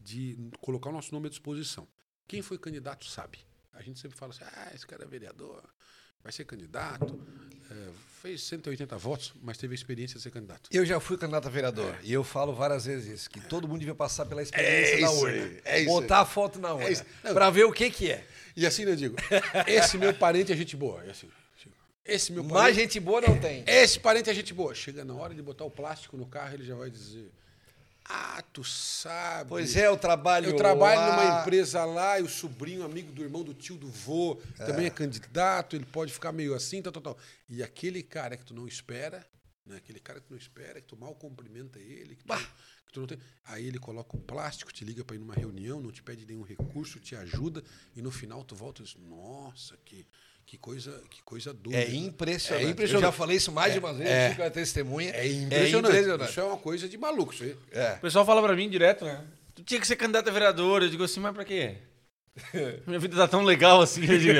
de colocar o nosso nome à disposição. Quem foi candidato sabe. A gente sempre fala assim: ah, esse cara é vereador, vai ser candidato. É, fez 180 votos, mas teve a experiência de ser candidato. Eu já fui candidato a vereador é. e eu falo várias vezes isso, que todo mundo devia passar pela experiência é da urna. É botar a foto na urna. É para ver o que, que é. E assim eu digo, esse meu parente é gente boa. Assim, esse meu parente, Mais gente boa não tem. Esse parente é gente boa. Chega na hora de botar o plástico no carro, ele já vai dizer. Ah, tu sabe. Pois é, eu trabalho Eu trabalho lá. numa empresa lá, e o sobrinho, amigo do irmão do tio do vô, é. também é candidato, ele pode ficar meio assim, tal, tal, tal. E aquele cara que tu não espera, né? aquele cara que tu não espera, que tu mal cumprimenta ele, que tu, que tu não tem. Aí ele coloca o plástico, te liga para ir numa reunião, não te pede nenhum recurso, te ajuda, e no final tu volta e diz, nossa, que Que coisa, que coisa doida. É impressionante. É impressionante. Eu já falei isso mais de uma vez, é. o Chico é testemunha. É impressionante. É impressionante. Isso é uma coisa de maluco. Isso aí. É. O pessoal fala pra mim direto, né? Tu tinha que ser candidato a vereador. Eu digo assim, mas pra quê? Minha vida tá tão legal assim, digo,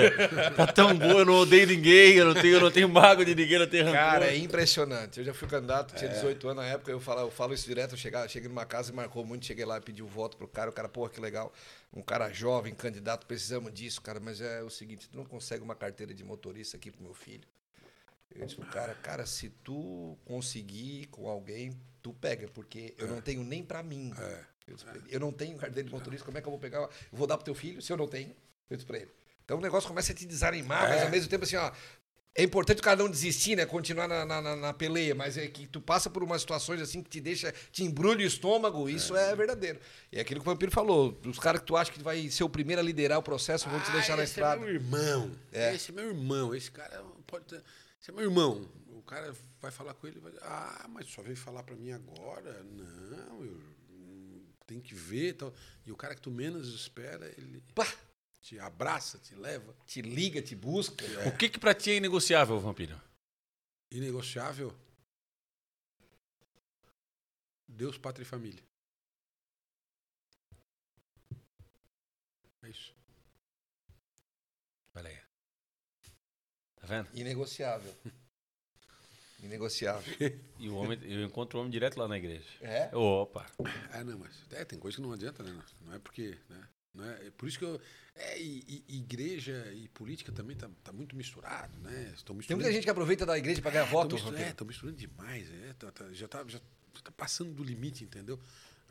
tá tão boa, eu não odeio ninguém, eu não tenho, eu não tenho mago de ninguém, eu não tenho rancor. Cara, é impressionante. Eu já fui candidato, tinha 18 anos na época, eu falo, eu falo isso direto, eu cheguei, cheguei numa casa e marcou muito, cheguei lá e pedi o voto pro cara, o cara, porra, que legal. Um cara jovem, candidato, precisamos disso, cara, mas é o seguinte, tu não consegue uma carteira de motorista aqui pro meu filho. Eu disse pro cara, cara, se tu conseguir com alguém, tu pega, porque eu não tenho nem pra mim. Eu, disse pra ele, eu não tenho carteira de motorista, como é que eu vou pegar? Eu vou dar pro teu filho se eu não tenho? Eu disse pra ele. Então o negócio começa a te desanimar, mas ao mesmo tempo assim, ó. É importante o cara não desistir, né? Continuar na, na, na- na peleia, mas é que tu passa por umas situações assim que te deixa, te embrulha o estômago, isso é, verdadeiro. E é aquilo que o Vampiro falou: os caras que tu acha que vai ser o primeiro a liderar o processo vão te deixar na esse estrada. é meu irmão. É. Esse é meu irmão. Esse cara pode ter... Esse é meu irmão. O cara vai falar com ele e vai dizer, ah, mas só veio falar pra mim agora? Não, eu tem que ver e tal. E o cara que tu menos espera, ele Pá, te abraça, te leva. te liga, te busca. O que que pra ti é inegociável, Vampiro? Inegociável. Deus, pátria e família. É isso. Olha aí. Tá vendo? Inegociável. Inegociável. E o homem, eu encontro o homem direto lá na igreja. É? Opa. Ah, não, mas é, tem coisa que não adianta, né? Não é porque, né? Não é, é por isso que eu. É, e, e igreja e política também tá, tá muito misturado, né? Estão Tem misturando. muita gente que aproveita da igreja pra ganhar voto, Tão misturando, é, estão misturando demais, é, tá- tá- já, tá, já tá passando do limite, entendeu?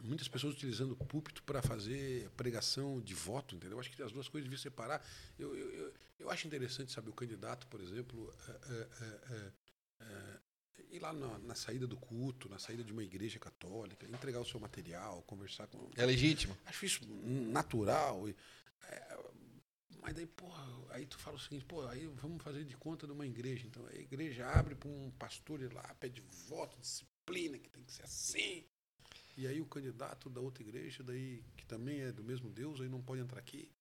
Muitas pessoas utilizando o púlpito para fazer pregação de voto, entendeu? Acho que as duas coisas deviam separar. Eu, eu, eu, eu acho interessante, sabe, o candidato, por exemplo, é, é, é, ir lá na, na saída do culto, na saída de uma igreja católica, entregar o seu material, conversar com. É legítimo. Acho isso natural. e, é, mas daí, porra, aí tu fala o seguinte, pô, aí vamos fazer de conta de uma igreja. Então a igreja abre para um pastor ir lá, pede voto, disciplina, que tem que ser assim. E aí o candidato da outra igreja, daí, que também é do mesmo Deus, aí não pode entrar aqui.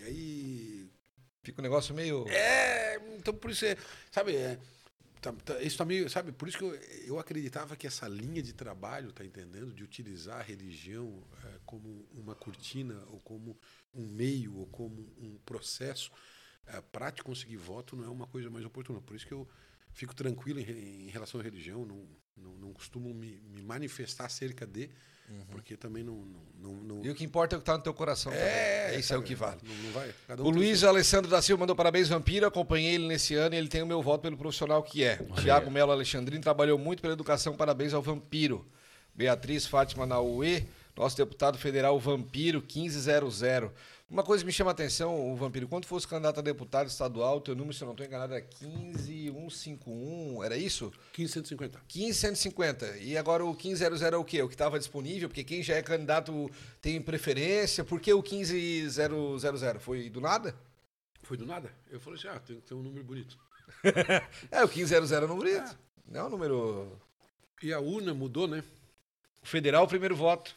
E aí. Fica um negócio meio. É, então por isso é. Sabe, é, tá- tá- isso tá meio. Sabe, por isso que eu, eu acreditava que essa linha de trabalho, tá entendendo? De utilizar a religião é, como uma cortina, ou como um meio, ou como um processo é, para te conseguir voto, não é uma coisa mais oportuna. Por isso que eu fico tranquilo em, em relação à religião, não, não, não costumo me, me manifestar acerca de, porque também não. não, não, não- E o que importa é o que tá no teu coração. também. Isso é o que vale. Não, não vai. Um O Luiz Alessandro da Silva mandou parabéns, Vampiro. Acompanhei ele nesse ano e ele tem o meu voto pelo profissional que é. Tiago Melo Alexandrino trabalhou muito pela educação. Parabéns ao Vampiro. Beatriz Fátima Naue, nosso deputado federal Vampiro 1500. Uma coisa que me chama a atenção, o Vampiro, quando fosse candidato a deputado estadual, teu número, se eu não estou enganado, era 15151, era isso? 1550. 15150. E agora o 1500 é o quê? O que estava disponível? Porque quem já é candidato tem preferência. Por que o 15000? Foi do nada? Foi do nada? Eu falei assim: ah, tem que ter um número bonito. É, o 1500 é um número bonito. Não é um número. E a urna mudou, né? Federal, primeiro voto.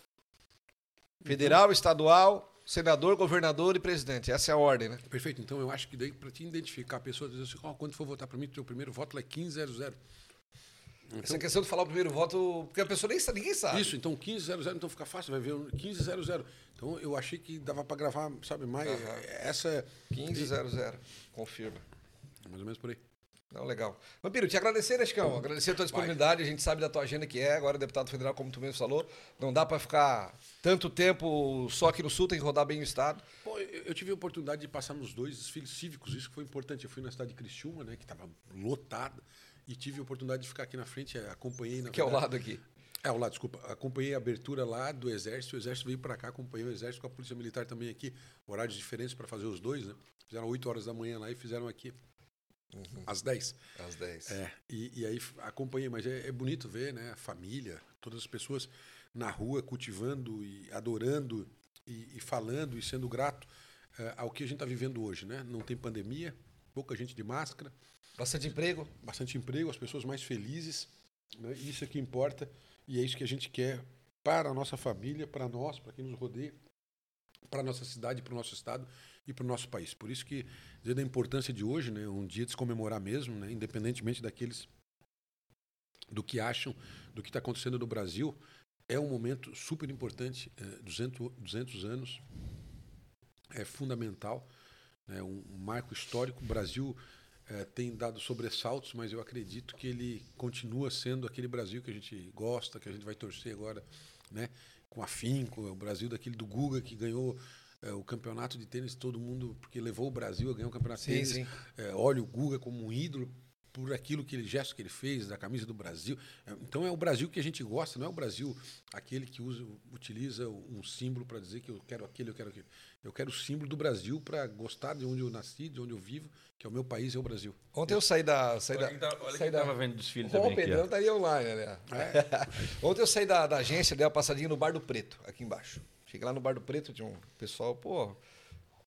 Federal, estadual, senador, governador e presidente. Essa é a ordem, né? Perfeito. Então eu acho que daí, para te identificar a pessoa, dizer assim: ó, quando for votar para mim, teu primeiro voto é 1500. Essa questão de falar o primeiro voto, porque a pessoa nem sabe, ninguém sabe. Isso, então 1500, então fica fácil, vai ver um 1500. Então eu achei que dava para gravar, sabe, mais. Essa. 1500. Confirma. Mais ou menos por aí. Não, legal. Vampiro, te agradecer, Chicão? Agradecer a tua disponibilidade. A gente sabe da tua agenda que é, agora deputado federal, como tu mesmo falou. Não dá pra ficar tanto tempo só aqui no Sul, tem que rodar bem o Estado. Bom, eu, tive a oportunidade de passar nos dois desfiles cívicos, isso que foi importante. Eu fui na cidade de Criciúma, né, que estava lotada, e tive a oportunidade de ficar aqui na frente, acompanhei na Que é ao verdade- lado aqui. É, ao lado, desculpa. Acompanhei a abertura lá do Exército. O Exército veio para cá, acompanhei o Exército com a Polícia Militar também aqui. Horários diferentes para fazer os dois, né? Fizeram 8 horas da manhã lá e fizeram aqui às 10. Às 10. É, e, e aí acompanhei, mas é, é bonito ver, né? A família, todas as pessoas na rua cultivando e adorando e, e falando e sendo grato eh, ao que a gente está vivendo hoje, né? Não tem pandemia, pouca gente de máscara, Bastante emprego. bastante emprego, as pessoas mais felizes, né? Isso é que importa e é isso que a gente quer para a nossa família, para nós, para quem nos rodeia. para a nossa cidade, para o nosso estado e para o nosso país. Por isso que, dizer da importância de hoje, né, um dia de se comemorar mesmo, né, independentemente daqueles do que acham do que está acontecendo no Brasil, é um momento super importante, é, 200, 200 anos, é fundamental, é um, um marco histórico. O Brasil é, tem dado sobressaltos, mas eu acredito que ele continua sendo aquele Brasil que a gente gosta, que a gente vai torcer agora, né, com afinco, o Brasil daquele do Guga que ganhou é, o campeonato de tênis, todo mundo, porque levou o Brasil a ganhar o campeonato de tênis. sim. É, olha o Guga como um ídolo por aquilo que ele gesto que ele fez da camisa do Brasil. É, Então é o Brasil que a gente gosta, não é o Brasil aquele que usa, utiliza um símbolo para dizer que eu quero aquele, eu quero aquele. Eu quero o símbolo do Brasil para gostar de onde eu nasci, de onde eu vivo, que é o meu país, é o Brasil. Ontem eu saí da. Saí Olha da quem tá- olha saí quem da- tava vendo desfile Ó, também o aqui, Pedrão ó. tá aí online, né? Ontem eu saí da, da agência, dei uma passadinha no Bar do Preto, aqui embaixo. Cheguei lá no Bar do Preto, tinha um pessoal, pô,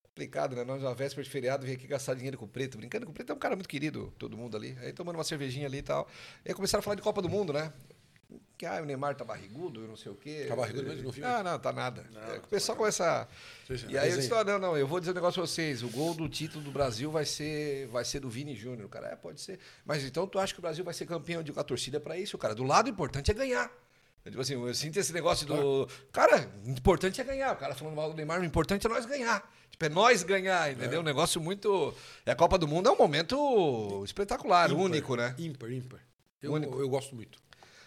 complicado, né? Nós, na véspera de feriado, vim aqui gastar dinheiro com o Preto, brincando com o Preto, é um cara muito querido, todo mundo ali. Aí tomando uma cervejinha ali e tal. Aí começaram a falar de Copa do Mundo, né? Que ah, o Neymar tá barrigudo, eu não sei o quê. Tá barrigudo mesmo? Não vi. Ah, não, tá nada. É, o pessoal começa. E aí eu disse, "Ah, não, não, eu vou dizer um negócio pra vocês. O gol do título do Brasil vai ser, vai ser do Vini Júnior. O cara, é, pode ser. Mas então tu acha que o Brasil vai ser campeão de com a torcida pra isso, cara? Do lado, o importante é ganhar. Eu, tipo assim, eu sinto esse negócio do. Cara, o importante é ganhar. O cara falando mal do Neymar, o importante é nós ganhar. Tipo, é nós ganhar, entendeu? Um negócio muito. É a Copa do Mundo é um momento espetacular, Ímpar, único, né? Ímpar, ímpar. Eu, Único. eu gosto muito.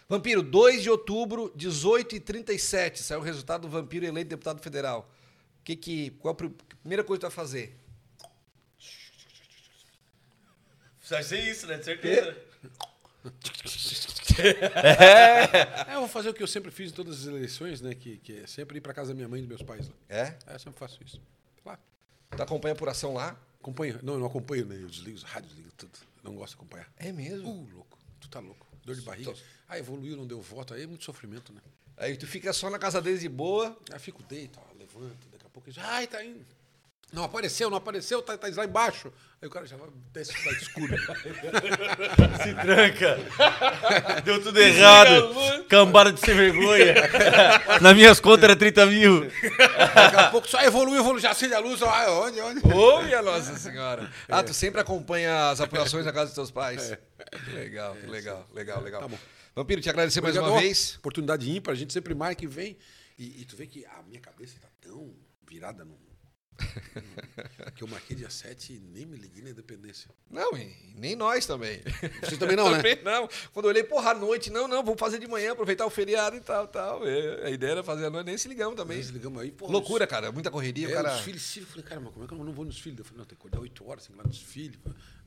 Vampiro, 2 de outubro, 18 e 37 Saiu o resultado do Vampiro eleito deputado federal. O que que. Qual a pri- primeira coisa que tu vai fazer? Vai ser isso, né? De certeza. É, eu vou fazer o que eu sempre fiz em todas as eleições, né? Que, que é sempre ir para casa da minha mãe e dos meus pais. Lá. É? É, eu sempre faço isso. Lá. Tu acompanha a apuração lá? Acompanha. Não, eu não acompanho, né? Eu desligo os rádios, desligo tudo. Não gosto de acompanhar. É mesmo? Uh, louco. Tu tá louco. Dor de barriga. Ah, evoluiu, não deu voto. Aí é muito sofrimento, né? Aí tu fica só na casa deles de boa. Aí fico deito, ó, levanto, daqui a pouco. Ai, tá indo. Não apareceu, não apareceu, tá, tá lá embaixo. Aí o cara já vai desce tá escuro. Se tranca. Deu tudo errado. Cambada de sem vergonha. Nas minhas contas era 30 mil. Daqui a pouco só evoluiu, evoluiu, já acende a luz. Ai, onde, onde? Ô, minha Nossa Senhora. Ah, tu sempre acompanha as apurações na casa dos teus pais. Que legal, que legal, legal, legal. Tá bom. Vampiro, te agradecer mais uma Obrigado, vez. Oportunidade ímpar, a gente sempre marca e vem. E, e tu vê que a minha cabeça tá tão virada no. que eu marquei dia 7 e nem me liguei na independência. Não, e nem nós também. Vocês também não, né? Também não. Quando eu olhei, porra, à noite, não, não, vamos fazer de manhã, aproveitar o feriado e tal, tal. É, A ideia era fazer à noite, nem se ligamos também. Nós ligamos aí, pô. Loucura, cara, muita correria, É, o cara... desfile. Eu falei, cara, mas como é que eu não vou no desfile? Eu falei, não, tem que acordar 8 horas, tem que ir lá no desfile.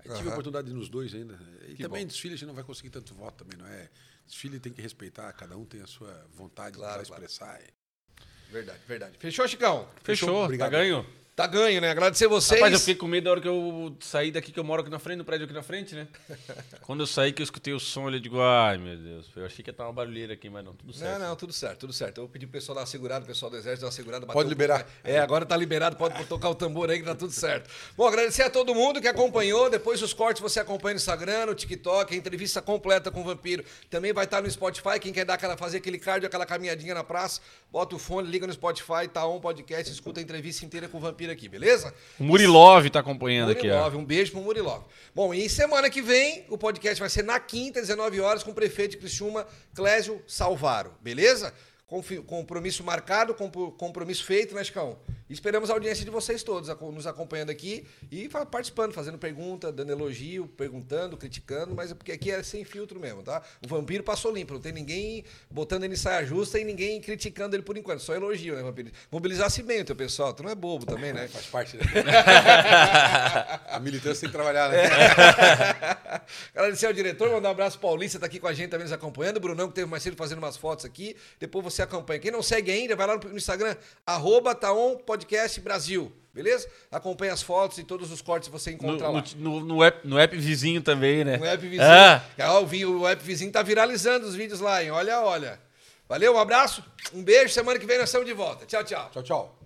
Aí tive a oportunidade de ir nos dois ainda. E Que também bom. desfile a gente não vai conseguir tanto voto também, não é? Desfile tem que respeitar, cada um tem a sua vontade Claro, para claro. expressar. Verdade, verdade. Fechou, Chicão? Fechou, Obrigado. tá ganho. Tá ganho, né? Agradecer vocês. Rapaz, eu fiquei com medo da hora que eu saí daqui, que eu moro aqui na frente, no prédio aqui na frente, né? Quando eu saí, que eu escutei o som, eu digo, ai meu Deus, eu achei que ia estar uma barulheira aqui, mas não, tudo certo. Não, não, tudo certo, tudo certo. Eu pedi pro pessoal dar uma segurada, o pessoal do Exército dar uma segurada. Pode liberar. pouco. É, agora tá liberado, pode tocar o tambor aí que tá tudo certo. Bom, agradecer a todo mundo que acompanhou. Depois os cortes você acompanha no Instagram, no TikTok, a entrevista completa com o Vampiro. Também vai estar no Spotify. Quem quer dar aquela, fazer aquele cardio, aquela caminhadinha na praça, bota o fone, liga no Spotify, tá on podcast, escuta a entrevista inteira com o Vampiro aqui, beleza? O Murilov tá acompanhando aqui. Murilov, um beijo pro Murilov. Bom, e semana que vem o podcast vai ser na quinta, 19 horas, com o prefeito de Criciúma, Clésio Salvaro, beleza? Compromisso marcado, compro- compromisso feito, né, Chicão? Esperamos a audiência de vocês todos nos acompanhando aqui e participando, fazendo pergunta, dando elogio, perguntando, criticando, mas é porque aqui é sem filtro mesmo, tá? O vampiro passou limpo, não tem ninguém botando ele em saia justa e ninguém criticando ele por enquanto, só elogio, né, vampiro? Mobilizasse bem o teu pessoal, tu não é bobo também, né? Faz parte, né? a militância tem que trabalhar, né? Agradecer ao diretor, mandar um abraço Paulista, tá aqui com a gente também nos acompanhando. O Brunão, que teve mais cedo fazendo umas fotos aqui. Depois você acompanha. Quem não segue ainda, vai lá no Instagram, arroba Taon Podcast Brasil. Beleza? Acompanha as fotos e todos os cortes que você No, encontra lá. no, no, no app, no app vizinho também, né? No app vizinho. Ah, o vi- o app vizinho tá viralizando os vídeos lá, hein? Olha, olha. Valeu, um abraço, um beijo. Semana que vem nós estamos de volta. Tchau, tchau. Tchau, tchau.